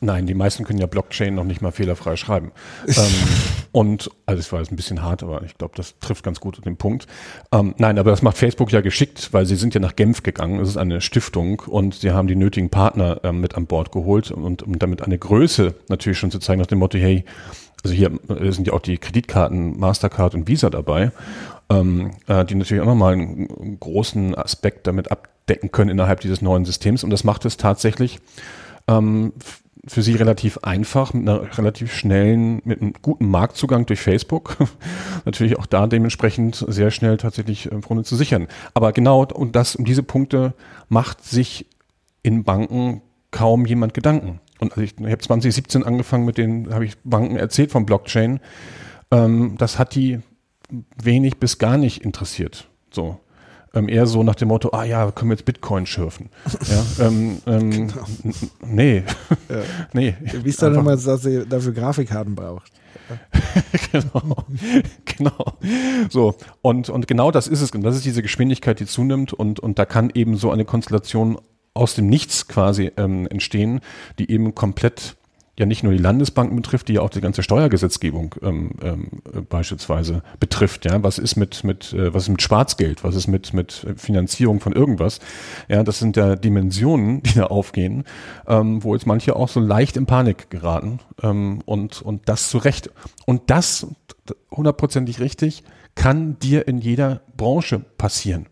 Nein, die meisten können ja Blockchain noch nicht mal fehlerfrei schreiben. ähm, und, also es war jetzt ein bisschen hart, aber ich glaube, das trifft ganz gut den Punkt. Ähm, nein, aber das macht Facebook ja geschickt, weil sie sind ja nach Genf gegangen. Es ist eine Stiftung und sie haben die nötigen Partner ähm, mit an Bord geholt und um damit eine Größe natürlich schon zu zeigen nach dem Motto, hey, also hier äh, sind ja auch die Kreditkarten Mastercard und Visa dabei, ähm, äh, die natürlich auch nochmal einen großen Aspekt damit abdecken können innerhalb dieses neuen Systems. Und das macht es tatsächlich ähm, für sie relativ einfach, mit einer relativ schnellen, mit einem guten Marktzugang durch Facebook. Natürlich auch da dementsprechend sehr schnell tatsächlich im Grunde zu sichern. Aber genau und das, um diese Punkte macht sich in Banken kaum jemand Gedanken. Und also ich, ich habe 2017 angefangen mit den, habe ich Banken erzählt vom Blockchain. Ähm, das hat die wenig bis gar nicht interessiert. So ähm, eher so nach dem Motto, ah ja, können wir jetzt Bitcoin schürfen. ja, ähm, ähm, genau. Nee. Ja. nee. Wie ist da nochmal, dass ihr dafür Grafikkarten braucht? genau, genau. So, und, und genau das ist es. Und das ist diese Geschwindigkeit, die zunimmt. Und, und da kann eben so eine Konstellation aus dem Nichts quasi ähm, entstehen, die eben komplett ja nicht nur die Landesbanken betrifft, die ja auch die ganze Steuergesetzgebung ähm, ähm, beispielsweise betrifft. Ja, was ist mit mit äh, was ist mit Schwarzgeld? Was ist mit mit Finanzierung von irgendwas? Ja, das sind ja Dimensionen, die da aufgehen, ähm, wo jetzt manche auch so leicht in Panik geraten ähm, und und das zu Recht. Und das hundertprozentig richtig kann dir in jeder Branche passieren.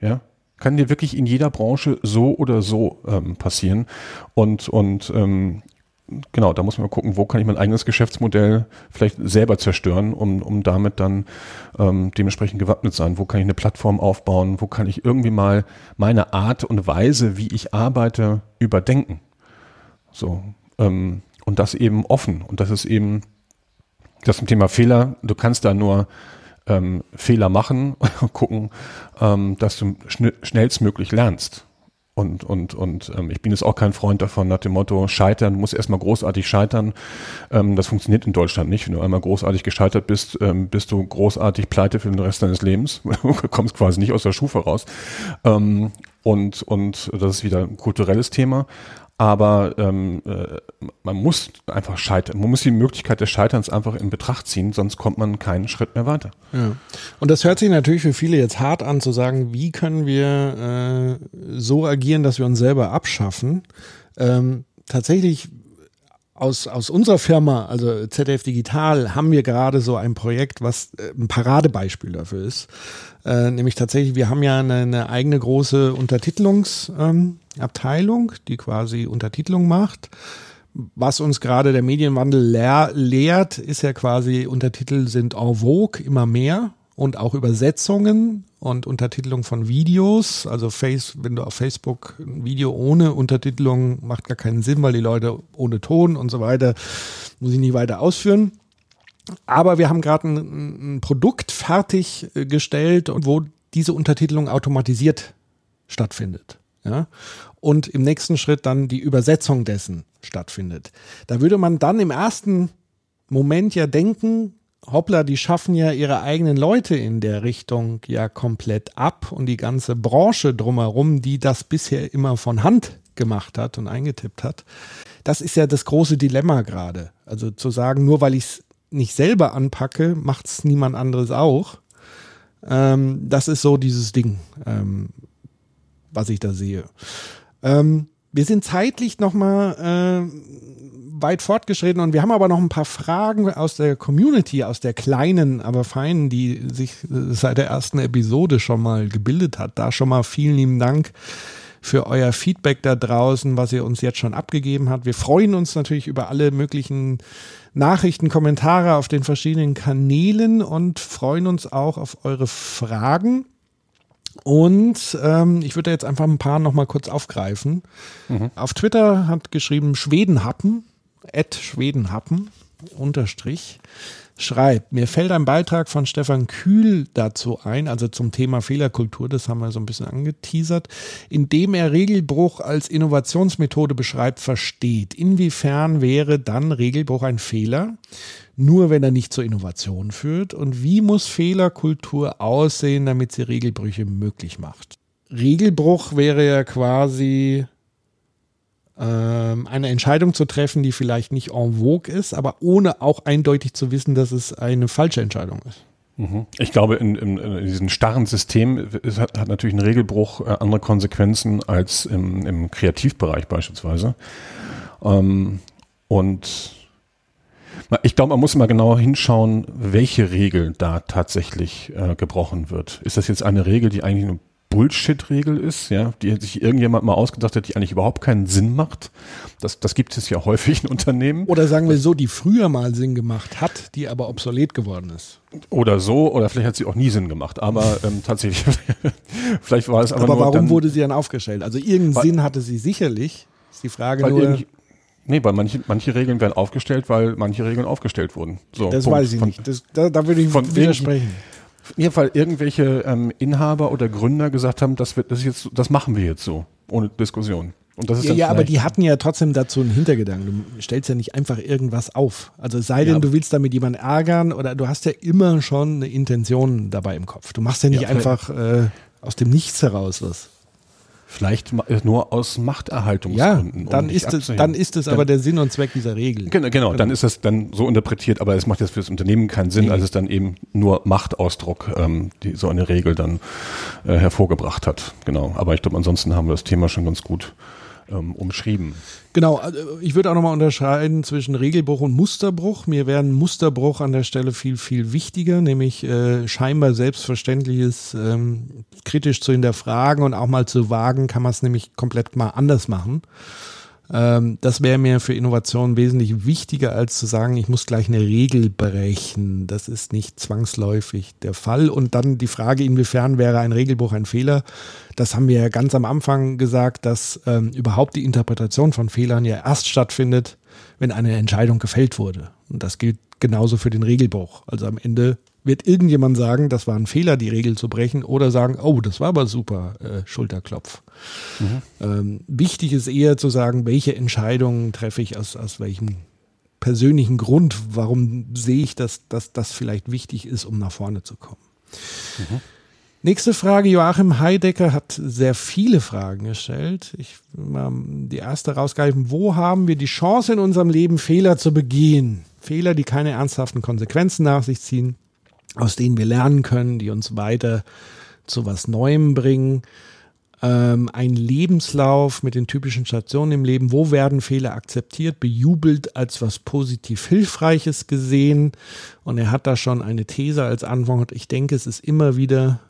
Ja, kann dir wirklich in jeder Branche so oder so ähm, passieren. Und, und ähm, genau, da muss man gucken, wo kann ich mein eigenes Geschäftsmodell vielleicht selber zerstören, um, um damit dann ähm, dementsprechend gewappnet sein. Wo kann ich eine Plattform aufbauen? Wo kann ich irgendwie mal meine Art und Weise, wie ich arbeite, überdenken? So, ähm, und das eben offen. Und das ist eben das zum Thema Fehler. Du kannst da nur ähm, Fehler machen, gucken, ähm, dass du schn schnellstmöglich lernst. Und, und, und ähm, ich bin jetzt auch kein Freund davon, nach dem Motto, scheitern, muss erstmal großartig scheitern. Ähm, das funktioniert in Deutschland nicht. Wenn du einmal großartig gescheitert bist, ähm, bist du großartig pleite für den Rest deines Lebens. Du kommst quasi nicht aus der Schufe raus. Ähm, und, und das ist wieder ein kulturelles Thema aber ähm, äh, man muss einfach scheitern. Man muss die Möglichkeit des Scheiterns einfach in Betracht ziehen, sonst kommt man keinen Schritt mehr weiter. Ja. Und das hört sich natürlich für viele jetzt hart an, zu sagen, wie können wir äh, so agieren, dass wir uns selber abschaffen. Ähm, tatsächlich aus, aus unserer Firma, also ZDF Digital, haben wir gerade so ein Projekt, was äh, ein Paradebeispiel dafür ist. Äh, nämlich tatsächlich, wir haben ja eine, eine eigene große Untertitelungsabteilung, ähm, die quasi Untertitelung macht. Was uns gerade der Medienwandel lehr lehrt, ist ja quasi, Untertitel sind en vogue immer mehr und auch Übersetzungen und Untertitelung von Videos. Also Face, wenn du auf Facebook ein Video ohne Untertitelung macht gar keinen Sinn, weil die Leute ohne Ton und so weiter, muss ich nicht weiter ausführen. Aber wir haben gerade ein, ein, Produkt fertiggestellt, wo diese Untertitelung automatisiert stattfindet. Ja? Und im nächsten Schritt dann die Übersetzung dessen stattfindet. Da würde man dann im ersten Moment ja denken, hoppla, die schaffen ja ihre eigenen Leute in der Richtung ja komplett ab und die ganze Branche drumherum, die das bisher immer von Hand gemacht hat und eingetippt hat. Das ist ja das große Dilemma gerade. Also zu sagen, nur weil ich es nicht selber anpacke, macht es niemand anderes auch. Ähm, das ist so dieses Ding, ähm, was ich da sehe. Ähm, wir sind zeitlich nochmal äh, weit fortgeschritten und wir haben aber noch ein paar Fragen aus der Community, aus der kleinen, aber feinen, die sich äh, seit der ersten Episode schon mal gebildet hat. Da schon mal vielen lieben Dank für euer Feedback da draußen, was ihr uns jetzt schon abgegeben habt. Wir freuen uns natürlich über alle möglichen Nachrichten, Kommentare auf den verschiedenen Kanälen und freuen uns auch auf eure Fragen. Und ähm, ich würde jetzt einfach ein paar nochmal kurz aufgreifen. Mhm. Auf Twitter hat geschrieben Schwedenhappen Ed Schwedenhappen, Unterstrich, schreibt, mir fällt ein Beitrag von Stefan Kühl dazu ein, also zum Thema Fehlerkultur, das haben wir so ein bisschen angeteasert, in dem er Regelbruch als Innovationsmethode beschreibt, versteht. Inwiefern wäre dann Regelbruch ein Fehler? Nur wenn er nicht zur Innovation führt. Und wie muss Fehlerkultur aussehen, damit sie Regelbrüche möglich macht? Regelbruch wäre ja quasi ähm, eine Entscheidung zu treffen, die vielleicht nicht en vogue ist, aber ohne auch eindeutig zu wissen, dass es eine falsche Entscheidung ist. Mhm. Ich glaube, in, in, in diesem starren System hat, hat, natürlich ein Regelbruch äh, andere Konsequenzen als im, im Kreativbereich beispielsweise. Ähm, und ich glaube, man muss mal genau hinschauen, welche Regel da tatsächlich äh, gebrochen wird. Ist das jetzt eine Regel, die eigentlich nur Bullshit-Regel ist, ja, die sich irgendjemand mal ausgedacht hat, die eigentlich überhaupt keinen Sinn macht. Das, das gibt es ja häufig in Unternehmen. Oder sagen wir so, die früher mal Sinn gemacht hat, die aber obsolet geworden ist. Oder so, oder vielleicht hat sie auch nie Sinn gemacht, aber ähm, tatsächlich, vielleicht war es aber. Aber warum dann, wurde sie dann aufgestellt? Also irgendeinen Sinn hatte sie sicherlich. Ist die Frage nur. Nee, weil manche, manche Regeln werden aufgestellt, weil manche Regeln aufgestellt wurden. So, das Punkt. weiß ich von, nicht. Das, da, da würde ich von widersprechen mir weil irgendwelche ähm, Inhaber oder Gründer gesagt haben, das wird das jetzt, das machen wir jetzt so, ohne Diskussion. Und das ist ja, ja aber die hatten ja trotzdem dazu einen Hintergedanken. Du stellst ja nicht einfach irgendwas auf. Also sei denn, ja. du willst damit jemanden ärgern oder du hast ja immer schon eine Intention dabei im Kopf. Du machst ja nicht ja, einfach äh, aus dem Nichts heraus was. Vielleicht nur aus Machterhaltungsgründen. Ja, dann, um ist, es, dann ist es aber der Sinn und Zweck dieser Regel. Genau, genau, dann ist das dann so interpretiert, aber es macht jetzt für das Unternehmen keinen Sinn, nee. als es dann eben nur Machtausdruck, ähm, die so eine Regel dann äh, hervorgebracht hat. Genau, aber ich glaube, ansonsten haben wir das Thema schon ganz gut ähm, umschrieben. Genau, also ich würde auch nochmal unterscheiden zwischen Regelbruch und Musterbruch. Mir wäre ein Musterbruch an der Stelle viel, viel wichtiger, nämlich äh, scheinbar Selbstverständliches ähm, kritisch zu hinterfragen und auch mal zu wagen, kann man es nämlich komplett mal anders machen. Ähm, das wäre mir für Innovation wesentlich wichtiger, als zu sagen, ich muss gleich eine Regel brechen. Das ist nicht zwangsläufig der Fall. Und dann die Frage, inwiefern wäre ein Regelbruch ein Fehler? Das haben wir ja ganz am Anfang gesagt, dass ähm, überhaupt die Interpretation von Fehlern ja erst stattfindet, wenn eine Entscheidung gefällt wurde. Und das gilt genauso für den Regelbruch. Also am Ende wird irgendjemand sagen, das war ein Fehler, die Regel zu brechen, oder sagen, oh, das war aber super, äh, Schulterklopf. Mhm. Ähm, wichtig ist eher zu sagen, welche Entscheidungen treffe ich aus, aus welchem persönlichen Grund, warum sehe ich, dass, dass das vielleicht wichtig ist, um nach vorne zu kommen. Mhm. Nächste Frage, Joachim Heidecker hat sehr viele Fragen gestellt. Ich will mal die erste rausgreifen. Wo haben wir die Chance in unserem Leben, Fehler zu begehen? Fehler, die keine ernsthaften Konsequenzen nach sich ziehen aus denen wir lernen können, die uns weiter zu was Neuem bringen. Ähm, ein Lebenslauf mit den typischen Stationen im Leben. Wo werden Fehler akzeptiert, bejubelt, als was positiv Hilfreiches gesehen? Und er hat da schon eine These als Antwort. Ich denke, es ist immer wieder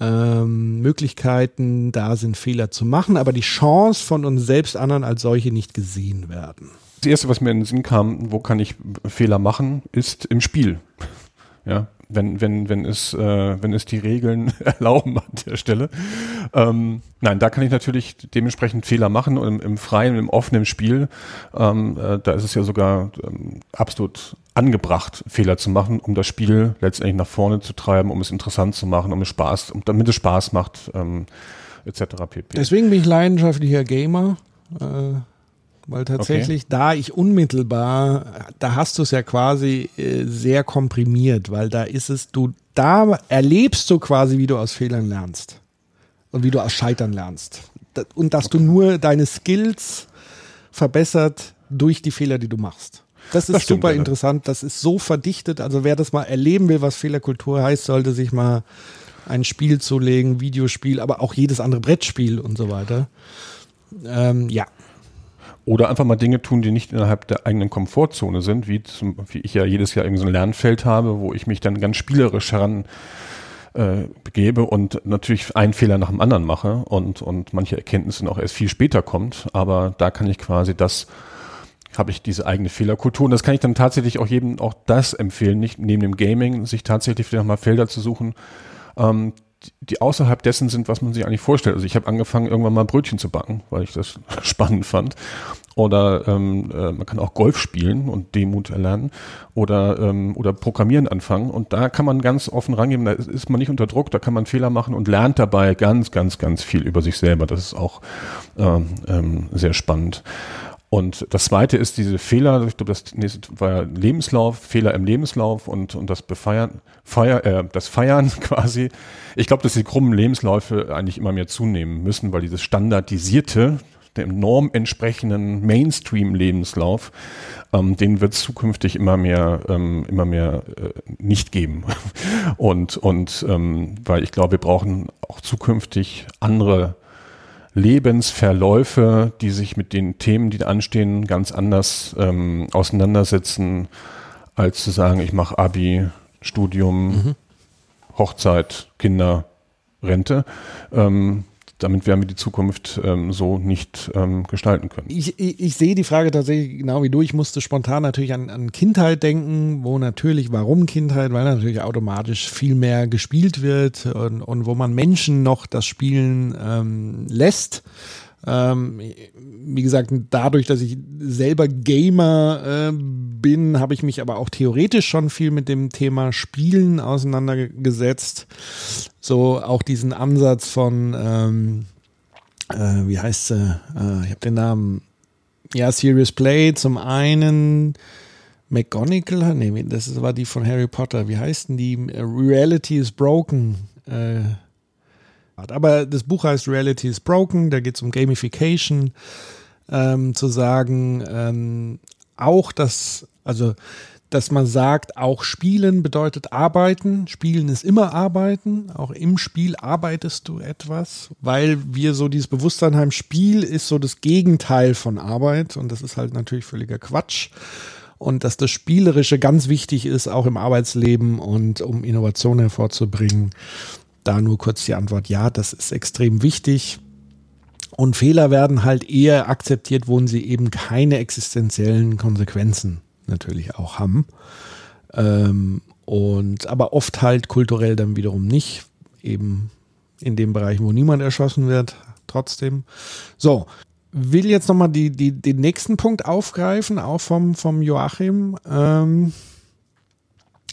ähm, Möglichkeiten da sind, Fehler zu machen, aber die Chance von uns selbst anderen als solche nicht gesehen werden. Das erste, was mir in den Sinn kam, wo kann ich Fehler machen, ist im Spiel. Ja, wenn, wenn, wenn, es, äh, wenn es die Regeln erlauben an der Stelle. Ähm, nein, da kann ich natürlich dementsprechend Fehler machen und im, im freien, im offenen Spiel, ähm, äh, da ist es ja sogar ähm, absolut angebracht, Fehler zu machen, um das Spiel letztendlich nach vorne zu treiben, um es interessant zu machen, um es Spaß, um, damit es Spaß macht, ähm, etc. pp. Deswegen bin ich leidenschaftlicher Gamer. Äh weil tatsächlich okay. da ich unmittelbar, da hast du es ja quasi äh, sehr komprimiert, weil da ist es, du, da erlebst du quasi, wie du aus Fehlern lernst und wie du aus Scheitern lernst. Und dass du nur deine Skills verbessert durch die Fehler, die du machst. Das ist das stimmt, super interessant. Das ist so verdichtet. Also wer das mal erleben will, was Fehlerkultur heißt, sollte sich mal ein Spiel zulegen, Videospiel, aber auch jedes andere Brettspiel und so weiter. Ähm, ja, oder einfach mal Dinge tun, die nicht innerhalb der eigenen Komfortzone sind, wie, zum, wie ich ja jedes Jahr irgendwie so ein Lernfeld habe, wo ich mich dann ganz spielerisch heran äh, begebe und natürlich einen Fehler nach dem anderen mache und, und manche Erkenntnisse auch erst viel später kommt. Aber da kann ich quasi das, habe ich diese eigene Fehlerkultur. Und das kann ich dann tatsächlich auch jedem auch das empfehlen, nicht neben dem Gaming, sich tatsächlich vielleicht mal Felder zu suchen, ähm, die außerhalb dessen sind, was man sich eigentlich vorstellt. Also ich habe angefangen, irgendwann mal Brötchen zu backen, weil ich das spannend fand. Oder ähm, äh, man kann auch Golf spielen und Demut erlernen oder, ähm, oder Programmieren anfangen. Und da kann man ganz offen rangehen, da ist man nicht unter Druck, da kann man Fehler machen und lernt dabei ganz, ganz, ganz viel über sich selber. Das ist auch ähm, ähm, sehr spannend. Und das zweite ist diese Fehler, ich glaube, das nächste war ja Lebenslauf, Fehler im Lebenslauf und, und das Befeiern, Feier, äh, das Feiern quasi. Ich glaube, dass die krummen Lebensläufe eigentlich immer mehr zunehmen müssen, weil dieses standardisierte, dem Norm entsprechenden Mainstream-Lebenslauf, ähm, den wird es zukünftig immer mehr, ähm, immer mehr äh, nicht geben. und und ähm, weil ich glaube, wir brauchen auch zukünftig andere Lebensverläufe, die sich mit den Themen, die da anstehen, ganz anders ähm, auseinandersetzen, als zu sagen, ich mache Abi, Studium, mhm. Hochzeit, Kinder, Rente. Ähm, damit werden wir die Zukunft ähm, so nicht ähm, gestalten können. Ich, ich, ich, sehe die Frage tatsächlich genau wie du. Ich musste spontan natürlich an, an Kindheit denken, wo natürlich, warum Kindheit? Weil natürlich automatisch viel mehr gespielt wird und, und wo man Menschen noch das Spielen ähm, lässt. Ähm, wie gesagt, dadurch, dass ich selber Gamer äh, bin, habe ich mich aber auch theoretisch schon viel mit dem Thema Spielen auseinandergesetzt. So auch diesen Ansatz von, ähm, äh, wie heißt sie? Äh, ich habe den Namen. Ja, Serious Play zum einen. McGonagall, nee, das war die von Harry Potter. Wie heißt denn die? Reality is Broken. Äh, aber das Buch heißt Reality is Broken, da geht es um Gamification, ähm, zu sagen, ähm, auch das, also dass man sagt, auch Spielen bedeutet Arbeiten. Spielen ist immer Arbeiten. Auch im Spiel arbeitest du etwas, weil wir so dieses Bewusstsein haben, Spiel ist so das Gegenteil von Arbeit und das ist halt natürlich völliger Quatsch. Und dass das Spielerische ganz wichtig ist, auch im Arbeitsleben und um Innovation hervorzubringen. Da nur kurz die Antwort, ja, das ist extrem wichtig. Und Fehler werden halt eher akzeptiert, wo sie eben keine existenziellen Konsequenzen natürlich auch haben. Ähm, und aber oft halt kulturell dann wiederum nicht. Eben in dem Bereich, wo niemand erschossen wird, trotzdem. So, will jetzt nochmal die, die, den nächsten Punkt aufgreifen, auch vom, vom Joachim. Ähm,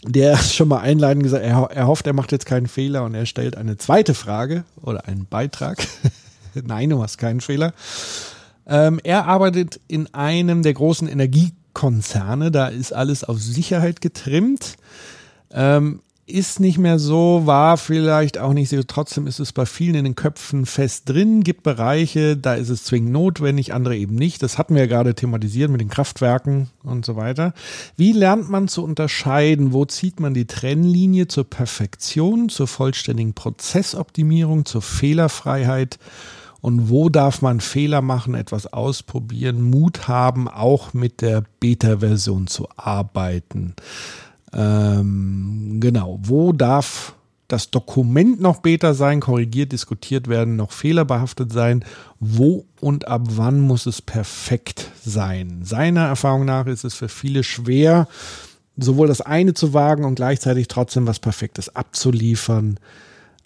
der schon mal einleitend gesagt, er, er hofft, er macht jetzt keinen Fehler und er stellt eine zweite Frage oder einen Beitrag. Nein, du hast keinen Fehler. Ähm, er arbeitet in einem der großen Energiekonzerne, da ist alles auf Sicherheit getrimmt. Ähm, ist nicht mehr so, war vielleicht auch nicht so. Trotzdem ist es bei vielen in den Köpfen fest drin. Gibt Bereiche, da ist es zwingend notwendig, andere eben nicht. Das hatten wir ja gerade thematisiert mit den Kraftwerken und so weiter. Wie lernt man zu unterscheiden? Wo zieht man die Trennlinie zur Perfektion, zur vollständigen Prozessoptimierung, zur Fehlerfreiheit? Und wo darf man Fehler machen, etwas ausprobieren, Mut haben, auch mit der Beta-Version zu arbeiten? Ähm, genau, wo darf das Dokument noch Beta sein, korrigiert, diskutiert werden, noch fehlerbehaftet sein? Wo und ab wann muss es perfekt sein? Seiner Erfahrung nach ist es für viele schwer, sowohl das eine zu wagen und gleichzeitig trotzdem was Perfektes abzuliefern.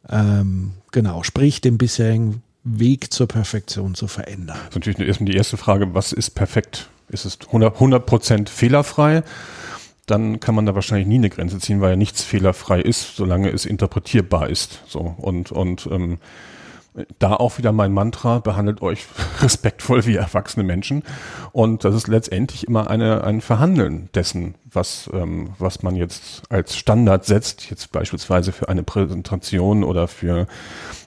Ähm, genau, sprich den bisherigen Weg zur Perfektion zu verändern. Das ist natürlich erstmal die erste Frage, was ist perfekt? Ist es 100%, 100 fehlerfrei? Dann kann man da wahrscheinlich nie eine Grenze ziehen, weil ja nichts fehlerfrei ist, solange es interpretierbar ist. So und und ähm, da auch wieder mein Mantra: Behandelt euch respektvoll wie erwachsene Menschen. Und das ist letztendlich immer eine ein Verhandeln dessen, was ähm, was man jetzt als Standard setzt, jetzt beispielsweise für eine Präsentation oder für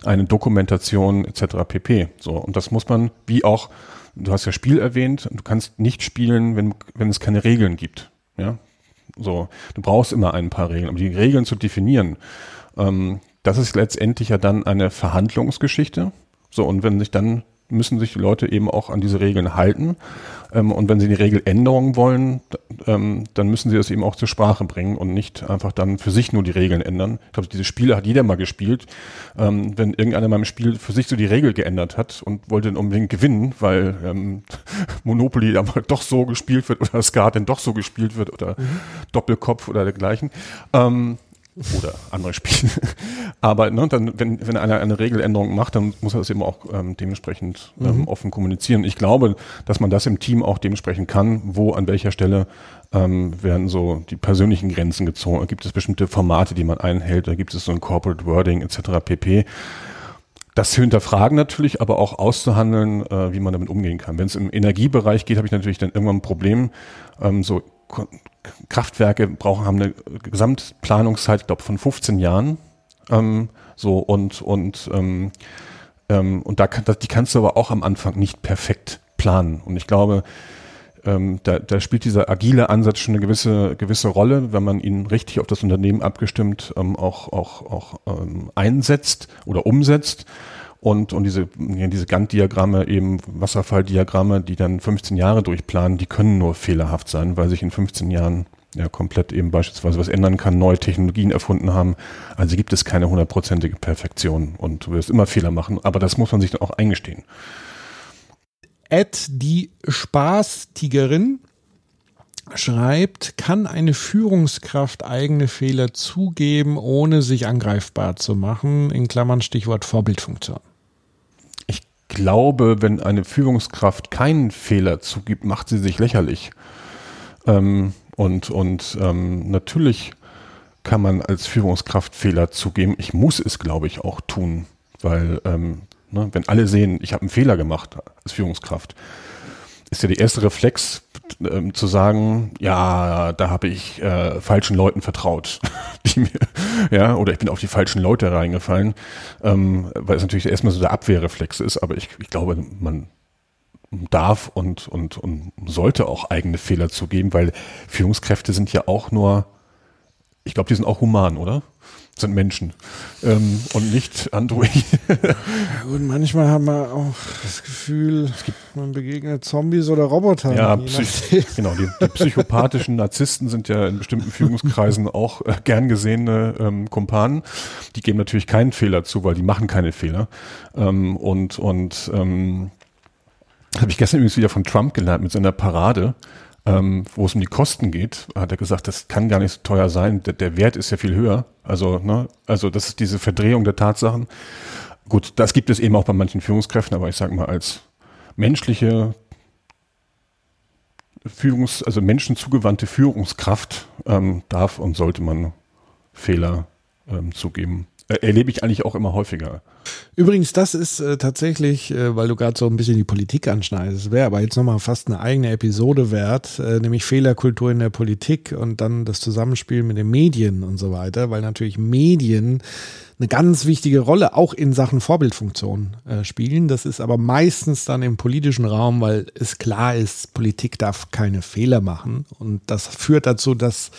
eine Dokumentation etc. pp. So und das muss man wie auch Du hast ja Spiel erwähnt. Du kannst nicht spielen, wenn, wenn es keine Regeln gibt. Ja, so, du brauchst immer ein paar Regeln, um die Regeln zu definieren. Ähm, das ist letztendlich ja dann eine Verhandlungsgeschichte. So, und wenn sich dann müssen sich die Leute eben auch an diese Regeln halten. Ähm, und wenn sie die Regeländerung wollen, ähm, dann müssen sie das eben auch zur Sprache bringen und nicht einfach dann für sich nur die Regeln ändern. Ich glaube, diese Spiele hat jeder mal gespielt. Ähm, wenn irgendeiner mal im Spiel für sich so die Regel geändert hat und wollte dann unbedingt gewinnen, weil ähm, Monopoly dann mal doch so gespielt wird oder Skat dann doch so gespielt wird oder mhm. Doppelkopf oder dergleichen. Ähm, oder andere Spiele. Aber ne, dann, wenn, wenn einer eine Regeländerung macht, dann muss er das eben auch ähm, dementsprechend ähm, Mhm. offen kommunizieren. Ich glaube, dass man das im Team auch dementsprechend kann, wo an welcher Stelle ähm, werden so die persönlichen Grenzen gezogen. Gibt es bestimmte Formate, die man einhält, da gibt es so ein Corporate Wording etc. pp. Das zu hinterfragen natürlich, aber auch auszuhandeln, äh, wie man damit umgehen kann. Wenn es im Energiebereich geht, habe ich natürlich dann irgendwann ein Problem. Ähm, so Kraftwerke brauchen haben eine Gesamtplanungszeit, ich glaube, von 15 Jahren. Ähm, so und und ähm, ähm, und da kann, die kannst du aber auch am Anfang nicht perfekt planen. Und ich glaube, ähm, da, da spielt dieser agile Ansatz schon eine gewisse gewisse Rolle, wenn man ihn richtig auf das Unternehmen abgestimmt ähm, auch auch auch ähm, einsetzt oder umsetzt. Und, und diese, diese Gantt-Diagramme, eben Wasserfalldiagramme, die dann 15 Jahre durchplanen, die können nur fehlerhaft sein, weil sich in 15 Jahren ja komplett eben beispielsweise was ändern kann, neue Technologien erfunden haben. Also gibt es keine hundertprozentige Perfektion und du wirst immer Fehler machen, aber das muss man sich dann auch eingestehen. Ed die Spaßtigerin schreibt, kann eine Führungskraft eigene Fehler zugeben, ohne sich angreifbar zu machen? In Klammern Stichwort Vorbildfunktion. Ich glaube, wenn eine Führungskraft keinen Fehler zugibt, macht sie sich lächerlich. Ähm, und und ähm, natürlich kann man als Führungskraft Fehler zugeben. Ich muss es, glaube ich, auch tun, weil ähm, ne, wenn alle sehen, ich habe einen Fehler gemacht als Führungskraft, ist ja der erste Reflex ähm, zu sagen, ja, da habe ich äh, falschen Leuten vertraut, die mir, ja, oder ich bin auf die falschen Leute reingefallen, ähm, weil es natürlich erstmal so der Abwehrreflex ist, aber ich, ich glaube, man darf und, und, und sollte auch eigene Fehler zugeben, weil Führungskräfte sind ja auch nur, ich glaube, die sind auch human, oder? Sind Menschen ähm, und nicht Android. Und manchmal haben wir auch das Gefühl, man begegnet Zombies oder Robotern. Ja, genau. Die, die psychopathischen Narzissten sind ja in bestimmten Führungskreisen auch äh, gern gesehene ähm, Kumpanen. Die geben natürlich keinen Fehler zu, weil die machen keine Fehler. Ähm, und und ähm, habe ich gestern übrigens wieder von Trump gelernt mit seiner Parade, ähm, wo es um die Kosten geht. Hat er gesagt, das kann gar nicht so teuer sein. Der, der Wert ist ja viel höher. Also ne, also das ist diese Verdrehung der Tatsachen. Gut, das gibt es eben auch bei manchen Führungskräften, aber ich sage mal als menschliche Führungs-, also Menschen zugewandte Führungskraft ähm, darf und sollte man Fehler ähm, zugeben. Äh, erlebe ich eigentlich auch immer häufiger. Übrigens, das ist äh, tatsächlich, äh, weil du gerade so ein bisschen die Politik anschneidest, wäre aber jetzt nochmal fast eine eigene Episode wert, äh, nämlich Fehlerkultur in der Politik und dann das Zusammenspiel mit den Medien und so weiter, weil natürlich Medien eine ganz wichtige Rolle auch in Sachen Vorbildfunktion äh, spielen. Das ist aber meistens dann im politischen Raum, weil es klar ist, Politik darf keine Fehler machen. Und das führt dazu, dass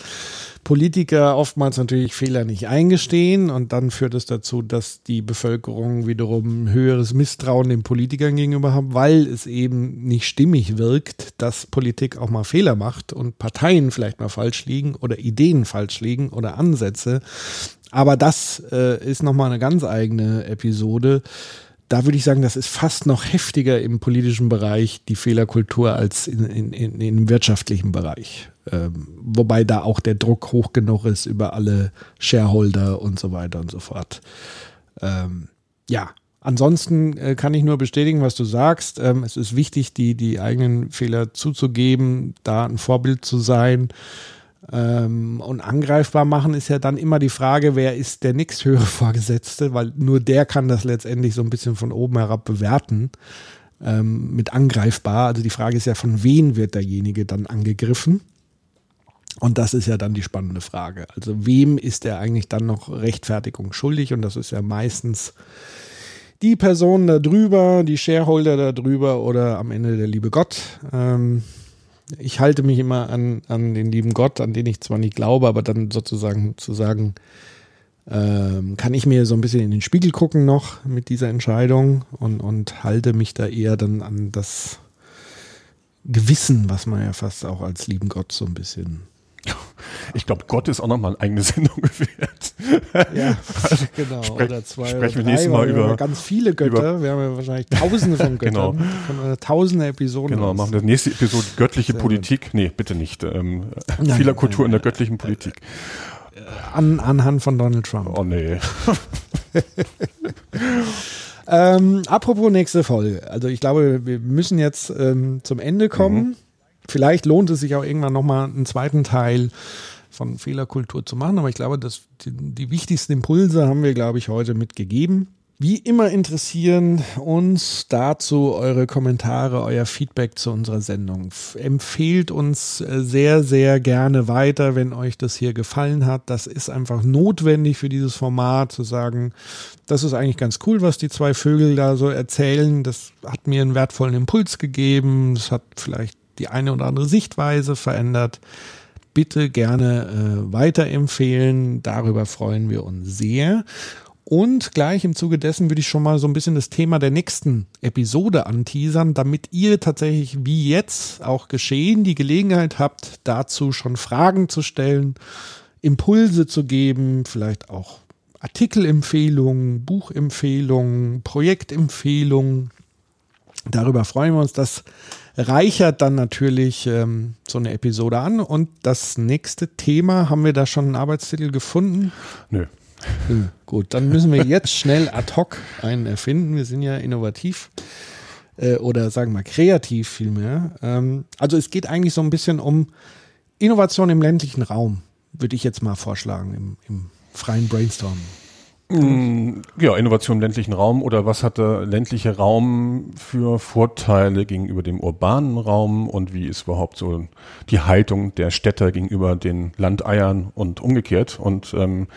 Politiker oftmals natürlich Fehler nicht eingestehen und dann führt es dazu, dass die Bevölkerung wiederum höheres Misstrauen den Politikern gegenüber hat, weil es eben nicht stimmig wirkt, dass Politik auch mal Fehler macht und Parteien vielleicht mal falsch liegen oder Ideen falsch liegen oder Ansätze. Aber das äh, ist nochmal eine ganz eigene Episode. Da würde ich sagen, das ist fast noch heftiger im politischen Bereich, die Fehlerkultur, als in, in, in, im wirtschaftlichen Bereich. Ähm, wobei da auch der Druck hoch genug ist über alle Shareholder und so weiter und so fort. Ähm, ja, ansonsten äh, kann ich nur bestätigen, was du sagst. Ähm, es ist wichtig, die, die eigenen Fehler zuzugeben, da ein Vorbild zu sein. Ähm, und angreifbar machen ist ja dann immer die Frage, wer ist der nächsthöhere Vorgesetzte, weil nur der kann das letztendlich so ein bisschen von oben herab bewerten ähm, mit angreifbar. Also die Frage ist ja, von wen wird derjenige dann angegriffen? Und das ist ja dann die spannende Frage. Also wem ist er eigentlich dann noch Rechtfertigung schuldig? Und das ist ja meistens die Person da drüber, die Shareholder da drüber oder am Ende der liebe Gott. Ähm, ich halte mich immer an, an den lieben Gott, an den ich zwar nicht glaube, aber dann sozusagen zu sagen, ähm, kann ich mir so ein bisschen in den Spiegel gucken noch mit dieser Entscheidung und, und halte mich da eher dann an das Gewissen, was man ja fast auch als lieben Gott so ein bisschen. Ich glaube, Gott ist auch nochmal eine eigene Sendung wert. Ja, genau. Sprech- oder zwei sprechen oder wir drei, nächstes Mal wir über- ganz viele Götter. wir haben ja wahrscheinlich tausende von Genau. Göttern. Von äh, tausende Episoden. Genau, machen wir nächste Episode göttliche Sehr Politik. Nee, bitte nicht. Ähm, Nein, Fehlerkultur nein, in der nein. göttlichen Politik. an, anhand von Donald Trump. Oh nee. Ähm, apropos nächste Folge. Also ich glaube, wir müssen jetzt ähm, zum Ende kommen. Mhm. Vielleicht lohnt es sich auch irgendwann nochmal einen zweiten Teil von Fehlerkultur zu machen, aber ich glaube, dass die, die wichtigsten Impulse haben wir, glaube ich, heute mitgegeben. Wie immer interessieren uns dazu eure Kommentare, euer Feedback zu unserer Sendung. Empfehlt uns äh, sehr, sehr gerne weiter, wenn euch das hier gefallen hat. Das ist einfach notwendig für dieses Format zu sagen, das ist eigentlich ganz cool, was die zwei Vögel da so erzählen. Das hat mir einen wertvollen Impuls gegeben. Das hat vielleicht die eine oder andere Sichtweise verändert. Bitte gerne äh, weiterempfehlen. Darüber freuen wir uns sehr. Und gleich im Zuge dessen würde ich schon mal so ein bisschen das Thema der nächsten Episode anteasern, damit ihr tatsächlich wie jetzt auch geschehen die Gelegenheit habt, dazu schon Fragen zu stellen, Impulse zu geben, vielleicht auch Artikelempfehlungen, Buchempfehlungen, Projektempfehlungen. Darüber freuen wir uns. Das reichert dann natürlich ähm, so eine Episode an. Und das nächste Thema, haben wir da schon einen Arbeitstitel gefunden? Nö. Hm, gut, dann müssen wir jetzt schnell ad hoc einen erfinden. Wir sind ja innovativ äh, oder sagen wir kreativ vielmehr. Ähm, also es geht eigentlich so ein bisschen um Innovation im ländlichen Raum, würde ich jetzt mal vorschlagen im, im freien Brainstorming. Mm, ja, Innovation im ländlichen Raum oder was hat der ländliche Raum für Vorteile gegenüber dem urbanen Raum und wie ist überhaupt so die Haltung der Städter gegenüber den Landeiern und umgekehrt und ähm,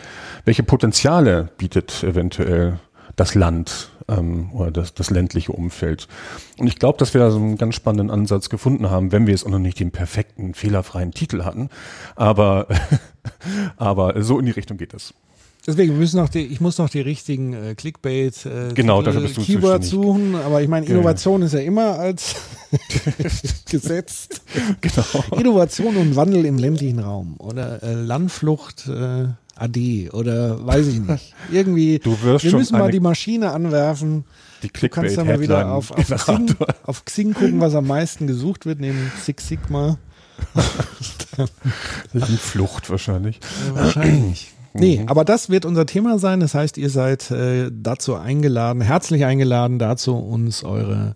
welche Potenziale bietet eventuell das Land ähm, oder das, das ländliche Umfeld. Und ich glaube, dass wir da so einen ganz spannenden Ansatz gefunden haben, wenn wir jetzt auch noch nicht den perfekten, fehlerfreien Titel hatten. Aber, aber so in die Richtung geht es. Deswegen müssen noch die, ich muss noch die richtigen äh, Clickbait äh, genau, dafür bist du Keywords suchen, aber ich meine, Innovation ja. ist ja immer als gesetzt. Genau. Innovation und Wandel im ländlichen Raum oder äh, Landflucht äh, AD oder weiß ich nicht. Irgendwie, du wirst wir müssen mal die Maschine anwerfen. Die Clickbait du kannst dann mal wieder auf, auf, Xing, auf Xing gucken, was am meisten gesucht wird, neben Six Sigma. Landflucht wahrscheinlich. Ja, wahrscheinlich. Nee, mhm. aber das wird unser Thema sein. Das heißt, ihr seid äh, dazu eingeladen, herzlich eingeladen, dazu uns eure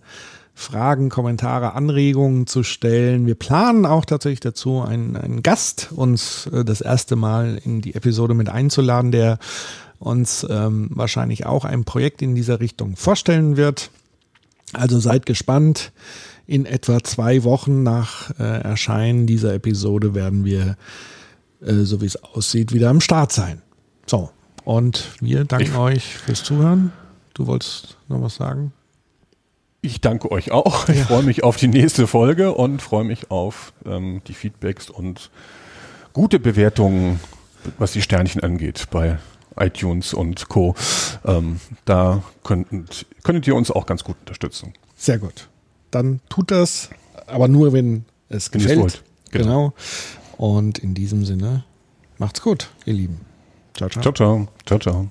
Fragen, Kommentare, Anregungen zu stellen. Wir planen auch tatsächlich dazu, einen, einen Gast uns äh, das erste Mal in die Episode mit einzuladen, der uns ähm, wahrscheinlich auch ein Projekt in dieser Richtung vorstellen wird. Also seid gespannt. In etwa zwei Wochen nach äh, Erscheinen dieser Episode werden wir äh, so wie es aussieht, wieder am Start sein. So, und wir danken ich, euch fürs Zuhören. Du wolltest noch was sagen? Ich danke euch auch. Ich ja. freue mich auf die nächste Folge und freue mich auf ähm, die Feedbacks und gute Bewertungen, was die Sternchen angeht bei iTunes und Co. Ähm, da könntet, könntet ihr uns auch ganz gut unterstützen. Sehr gut. Dann tut das, aber nur, wenn es wenn gefällt. Genau. genau. Und in diesem Sinne, macht's gut, ihr Lieben. Ciao, ciao. Ciao, ciao. Ciao, ciao.